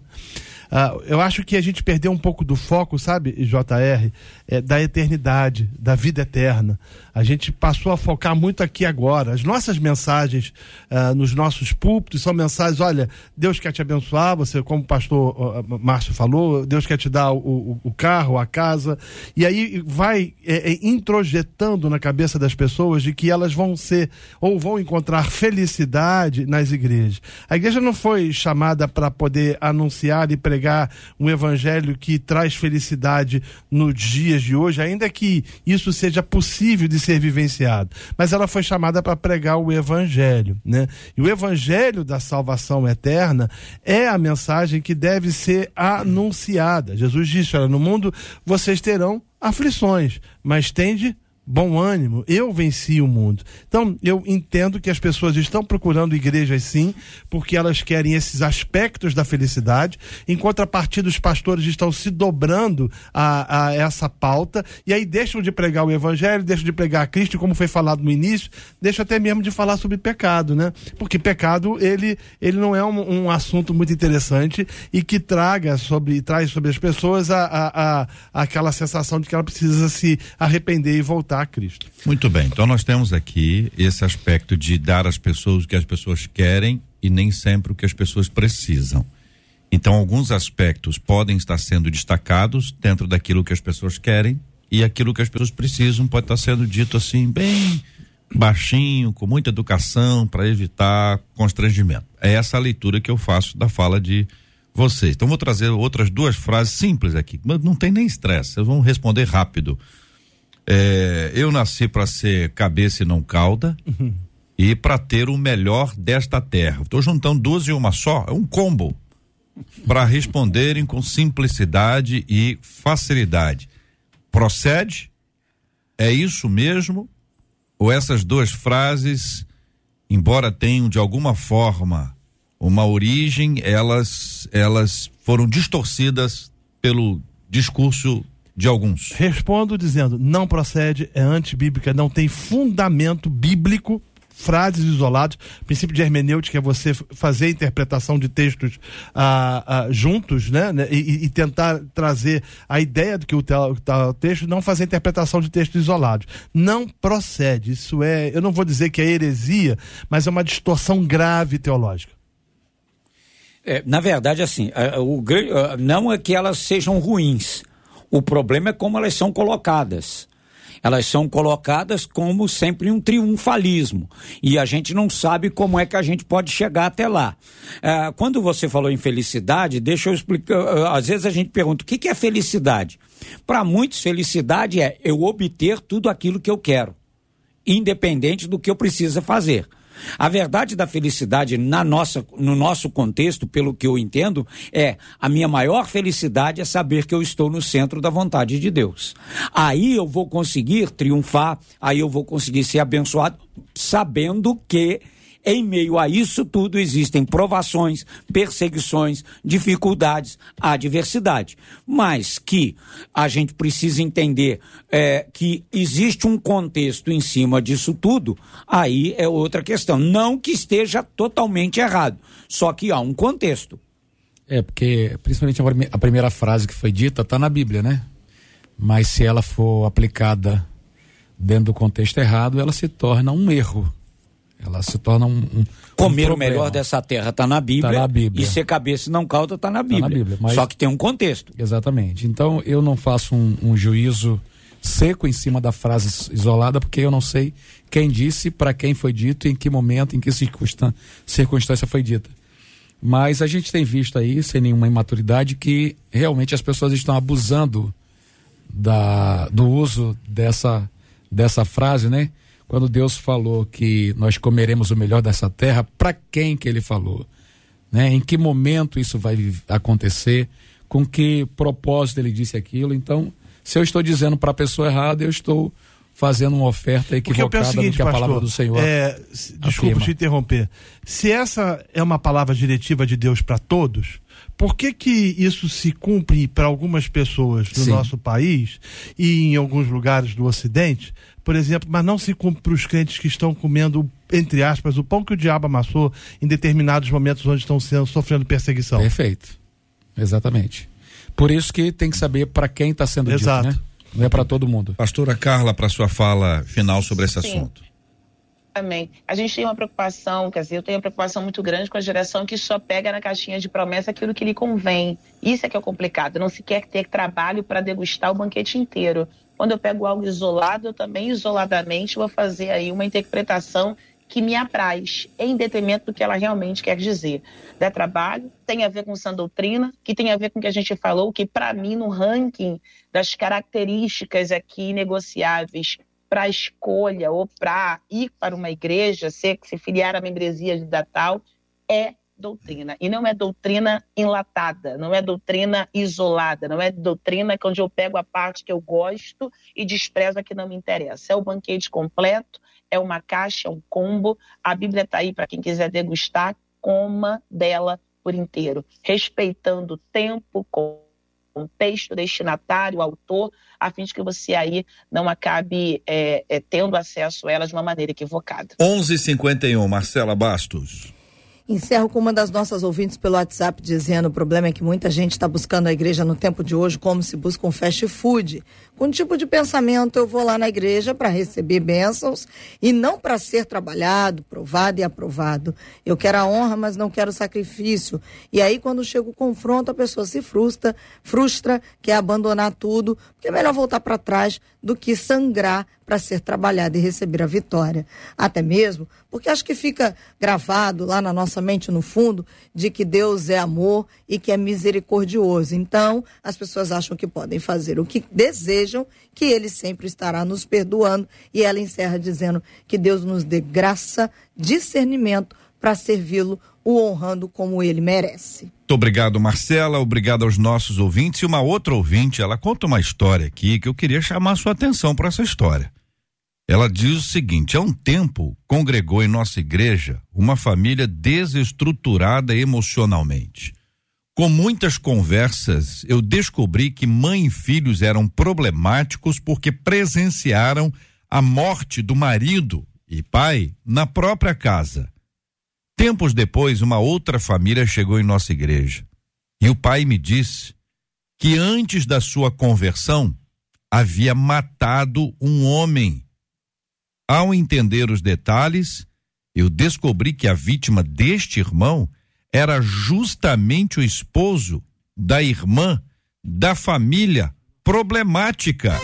Uh, eu acho que a gente perdeu um pouco do foco, sabe, JR, é, da eternidade, da vida eterna. A gente passou a focar muito aqui agora. As nossas mensagens uh, nos nossos púlpitos são mensagens: olha, Deus quer te abençoar, você, como o pastor uh, Márcio falou, Deus quer te dar o, o, o carro, a casa. E aí vai é, é, introjetando na cabeça das pessoas de que elas vão ser ou vão encontrar felicidade nas igrejas. A igreja não foi chamada para poder anunciar e pregar pregar um evangelho que traz felicidade nos dias de hoje, ainda que isso seja possível de ser vivenciado. Mas ela foi chamada para pregar o evangelho, né? E o evangelho da salvação eterna é a mensagem que deve ser anunciada. Jesus disse: olha, no mundo vocês terão aflições, mas tende bom ânimo, eu venci o mundo. Então, eu entendo que as pessoas estão procurando igrejas sim, porque elas querem esses aspectos da felicidade. Em contrapartida, os pastores estão se dobrando a, a essa pauta e aí deixam de pregar o evangelho, deixam de pregar a Cristo, como foi falado no início, deixam até mesmo de falar sobre pecado, né? Porque pecado, ele, ele não é um, um assunto muito interessante e que traga sobre, traz sobre as pessoas a, a, a, aquela sensação de que ela precisa se arrepender e voltar a Cristo. Muito bem, então nós temos aqui esse aspecto de dar às pessoas o que as pessoas querem e nem sempre o que as pessoas precisam. Então, alguns aspectos podem estar sendo destacados dentro daquilo que as pessoas querem e aquilo que as pessoas precisam pode estar sendo dito assim, bem baixinho, com muita educação, para evitar constrangimento. É essa a leitura que eu faço da fala de vocês. Então, vou trazer outras duas frases simples aqui, mas não tem nem estresse, vocês vão responder rápido. É, eu nasci para ser cabeça e não cauda. Uhum. E para ter o melhor desta terra. Estou juntando duas em uma só, é um combo. Para responderem com simplicidade e facilidade. Procede? É isso mesmo? Ou essas duas frases, embora tenham de alguma forma uma origem, elas, elas foram distorcidas pelo discurso de alguns? Respondo dizendo: não procede, é antibíblica, não tem fundamento bíblico frases isoladas, princípio de hermenêutica é você fazer a interpretação de textos ah, ah, juntos, né? né e, e, tentar trazer a ideia do que o, o texto, não fazer interpretação de textos isolados. Não procede. Isso é, eu não vou dizer que é heresia, mas é uma distorção grave teológica. É, na verdade, assim, o, não é que elas sejam ruins, o problema é como elas são colocadas. Elas são colocadas como sempre um triunfalismo. E a gente não sabe como é que a gente pode chegar até lá. É, quando você falou em felicidade, deixa eu explicar. Às vezes a gente pergunta: o que, que é felicidade? Para muitos, felicidade é eu obter tudo aquilo que eu quero, independente do que eu precisa fazer. A verdade da felicidade na nossa, no nosso contexto, pelo que eu entendo, é a minha maior felicidade é saber que eu estou no centro da vontade de Deus. Aí eu vou conseguir triunfar, aí eu vou conseguir ser abençoado, sabendo que em meio a isso tudo existem provações, perseguições, dificuldades, adversidade. Mas que a gente precisa entender é, que existe um contexto em cima disso tudo, aí é outra questão. Não que esteja totalmente errado, só que há um contexto. É, porque principalmente a primeira frase que foi dita está na Bíblia, né? Mas se ela for aplicada dentro do contexto errado, ela se torna um erro. Ela se torna um. um Comer um o melhor dessa terra está na, Bíblia, tá na Bíblia. E ser cabeça e não cauda está na Bíblia. Tá na Bíblia mas... Só que tem um contexto. Exatamente. Então eu não faço um, um juízo seco em cima da frase isolada, porque eu não sei quem disse, para quem foi dito, em que momento, em que circunstância, circunstância foi dita. Mas a gente tem visto aí, sem nenhuma imaturidade, que realmente as pessoas estão abusando da, do uso dessa, dessa frase, né? Quando Deus falou que nós comeremos o melhor dessa terra, para quem que ele falou? Né? Em que momento isso vai acontecer? Com que propósito ele disse aquilo? Então, se eu estou dizendo para a pessoa errada, eu estou fazendo uma oferta equivocada seguinte, do que a pastor, palavra do Senhor. É, desculpa te interromper. Se essa é uma palavra diretiva de Deus para todos, por que, que isso se cumpre para algumas pessoas do Sim. nosso país e em alguns lugares do Ocidente, por exemplo, mas não se cumpre para os crentes que estão comendo, entre aspas, o pão que o diabo amassou em determinados momentos onde estão sendo, sofrendo perseguição? Perfeito. Exatamente. Por isso que tem que saber para quem está sendo Exato. dito, né? Não é para todo mundo. Pastora Carla, para sua fala final sobre esse Sim. assunto. Também. A gente tem uma preocupação, quer dizer, eu tenho uma preocupação muito grande com a geração que só pega na caixinha de promessa aquilo que lhe convém. Isso é que é complicado. Não se quer ter trabalho para degustar o banquete inteiro. Quando eu pego algo isolado, eu também isoladamente vou fazer aí uma interpretação que me apraz, em detrimento do que ela realmente quer dizer. Dá trabalho, tem a ver com sã doutrina, que tem a ver com o que a gente falou, que para mim, no ranking das características aqui negociáveis para a escolha ou para ir para uma igreja, ser, se filiar à membresia da tal, é doutrina. E não é doutrina enlatada, não é doutrina isolada, não é doutrina onde eu pego a parte que eu gosto e desprezo a que não me interessa. É o banquete completo, é uma caixa, é um combo. A Bíblia está aí para quem quiser degustar, coma dela por inteiro, respeitando o tempo, contexto, destinatário, autor, a fim de que você aí não acabe é, é, tendo acesso a ela de uma maneira equivocada. 11:51 Marcela Bastos. Encerro com uma das nossas ouvintes pelo WhatsApp dizendo: o problema é que muita gente está buscando a igreja no tempo de hoje como se busca um fast food. Com tipo de pensamento, eu vou lá na igreja para receber bênçãos e não para ser trabalhado, provado e aprovado. Eu quero a honra, mas não quero sacrifício. E aí, quando chega o confronto, a pessoa se frustra, frustra, quer abandonar tudo, porque é melhor voltar para trás do que sangrar para ser trabalhado e receber a vitória. Até mesmo porque acho que fica gravado lá na nossa mente, no fundo, de que Deus é amor e que é misericordioso. Então, as pessoas acham que podem fazer o que desejam, que Ele sempre estará nos perdoando. E ela encerra dizendo que Deus nos dê graça, discernimento para servi-lo, o honrando como ele merece. Muito obrigado, Marcela. Obrigado aos nossos ouvintes. E uma outra ouvinte, ela conta uma história aqui que eu queria chamar a sua atenção para essa história. Ela diz o seguinte: há um tempo congregou em nossa igreja uma família desestruturada emocionalmente. Com muitas conversas, eu descobri que mãe e filhos eram problemáticos porque presenciaram a morte do marido e pai na própria casa. Tempos depois, uma outra família chegou em nossa igreja e o pai me disse que antes da sua conversão havia matado um homem ao entender os detalhes, eu descobri que a vítima deste irmão era justamente o esposo da irmã da família problemática.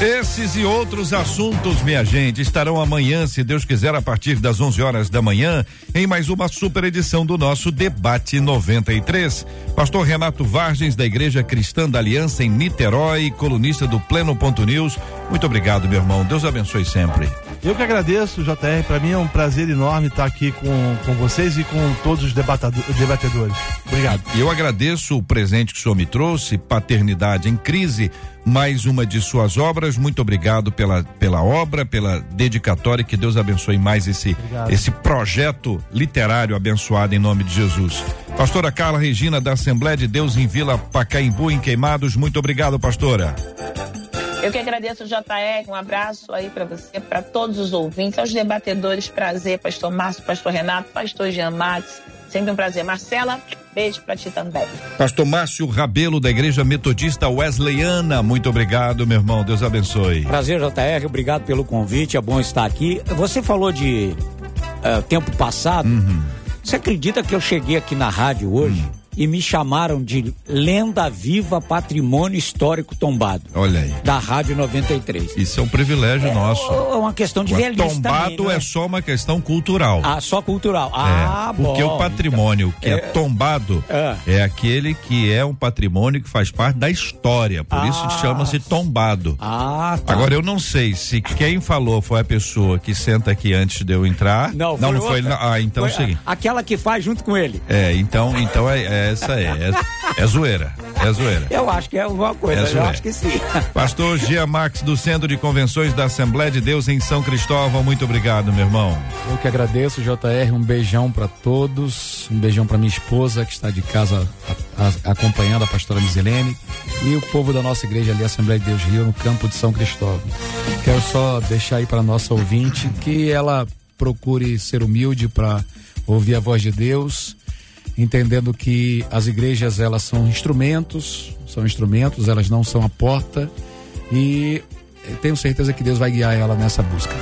Esses e outros assuntos, minha gente, estarão amanhã, se Deus quiser, a partir das 11 horas da manhã, em mais uma super edição do nosso Debate 93. Pastor Renato Vargens, da Igreja Cristã da Aliança em Niterói, colunista do Pleno Ponto News. Muito obrigado, meu irmão. Deus abençoe sempre. Eu que agradeço, JR. Para mim é um prazer enorme estar aqui com, com vocês e com todos os debatedores. Obrigado. E eu agradeço o presente que o senhor me trouxe, Paternidade em Crise mais uma de suas obras. Muito obrigado pela, pela obra, pela dedicatória. Que Deus abençoe mais esse, esse projeto literário abençoado em nome de Jesus. Pastora Carla Regina, da Assembleia de Deus em Vila Pacaembu, em Queimados. Muito obrigado, pastora. Eu que agradeço, JR. Um abraço aí para você, para todos os ouvintes, aos debatedores. Prazer, Pastor Márcio, Pastor Renato, Pastor Jean Matos. Sempre um prazer. Marcela, beijo para ti também. Pastor Márcio Rabelo, da Igreja Metodista Wesleyana, muito obrigado, meu irmão. Deus abençoe. Prazer, JR. Obrigado pelo convite. É bom estar aqui. Você falou de uh, tempo passado. Uhum. Você acredita que eu cheguei aqui na rádio hoje? Uhum e me chamaram de lenda viva patrimônio histórico tombado. Olha aí. Da Rádio 93. Isso é um privilégio é, nosso. É uma questão de realidade. Tombado também, é? é? só uma questão cultural. Ah, só cultural. Ah, é, Porque bom, o patrimônio então, que é, é tombado é. é. aquele que é um patrimônio que faz parte da história. Por ah, isso chama-se tombado. Ah, tá. Agora eu não sei se quem falou foi a pessoa que senta aqui antes de eu entrar. Não, não, foi. Não foi ah, então foi é o seguinte. Aquela que faz junto com ele. É, então, então é essa é. É, é zoeira. É zoeira. Eu acho que é alguma coisa, é eu acho que sim. *laughs* Pastor Gia Max, do Centro de Convenções da Assembleia de Deus em São Cristóvão, muito obrigado, meu irmão. Eu que agradeço, JR, um beijão para todos, um beijão para minha esposa que está de casa a, a, acompanhando a pastora Miselene e o povo da nossa igreja ali, Assembleia de Deus Rio, no campo de São Cristóvão. Quero só deixar aí para nossa ouvinte que ela procure ser humilde para ouvir a voz de Deus entendendo que as igrejas elas são instrumentos, são instrumentos, elas não são a porta e tenho certeza que Deus vai guiar ela nessa busca.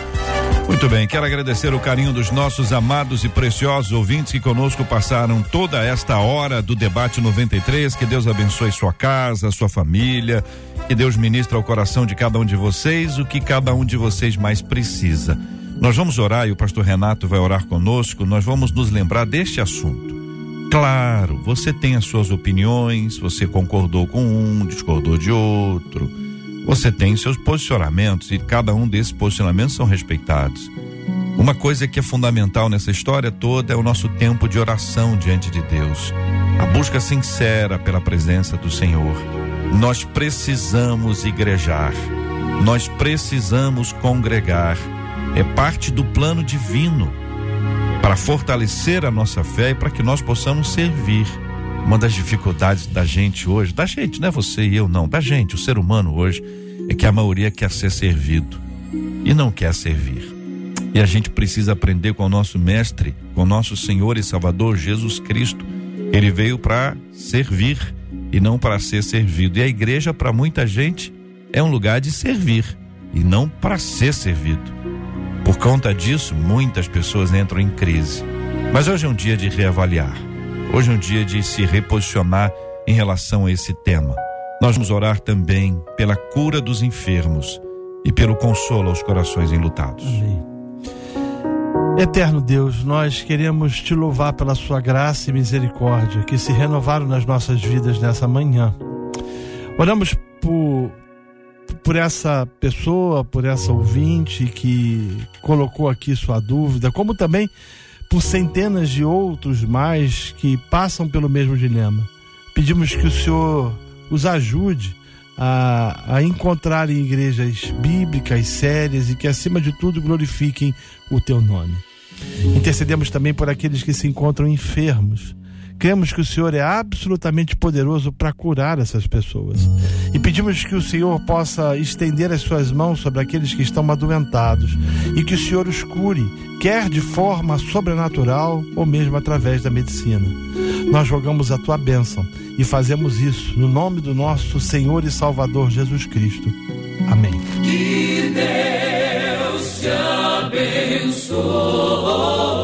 Muito bem, quero agradecer o carinho dos nossos amados e preciosos ouvintes que conosco passaram toda esta hora do debate 93. Que Deus abençoe sua casa, sua família, que Deus ministre ao coração de cada um de vocês o que cada um de vocês mais precisa. Nós vamos orar e o pastor Renato vai orar conosco. Nós vamos nos lembrar deste assunto Claro, você tem as suas opiniões, você concordou com um, discordou de outro. Você tem seus posicionamentos e cada um desses posicionamentos são respeitados. Uma coisa que é fundamental nessa história toda é o nosso tempo de oração diante de Deus, a busca sincera pela presença do Senhor. Nós precisamos igrejar, nós precisamos congregar, é parte do plano divino para fortalecer a nossa fé e para que nós possamos servir. Uma das dificuldades da gente hoje, da gente, não é você e eu não, da gente, o ser humano hoje, é que a maioria quer ser servido e não quer servir. E a gente precisa aprender com o nosso mestre, com o nosso Senhor e Salvador Jesus Cristo. Ele veio para servir e não para ser servido. E a igreja, para muita gente, é um lugar de servir e não para ser servido. Por conta disso, muitas pessoas entram em crise. Mas hoje é um dia de reavaliar. Hoje é um dia de se reposicionar em relação a esse tema. Nós vamos orar também pela cura dos enfermos e pelo consolo aos corações enlutados. Amém. Eterno Deus, nós queremos te louvar pela sua graça e misericórdia que se renovaram nas nossas vidas nessa manhã. Oramos por por essa pessoa, por essa ouvinte que colocou aqui sua dúvida, como também por centenas de outros mais que passam pelo mesmo dilema. Pedimos que o Senhor os ajude a, a encontrarem igrejas bíblicas sérias e que, acima de tudo, glorifiquem o teu nome. Intercedemos também por aqueles que se encontram enfermos Cremos que o Senhor é absolutamente poderoso para curar essas pessoas. E pedimos que o Senhor possa estender as suas mãos sobre aqueles que estão adoentados e que o Senhor os cure, quer de forma sobrenatural ou mesmo através da medicina. Nós rogamos a tua bênção e fazemos isso no nome do nosso Senhor e Salvador Jesus Cristo. Amém. Que Deus te abençoe.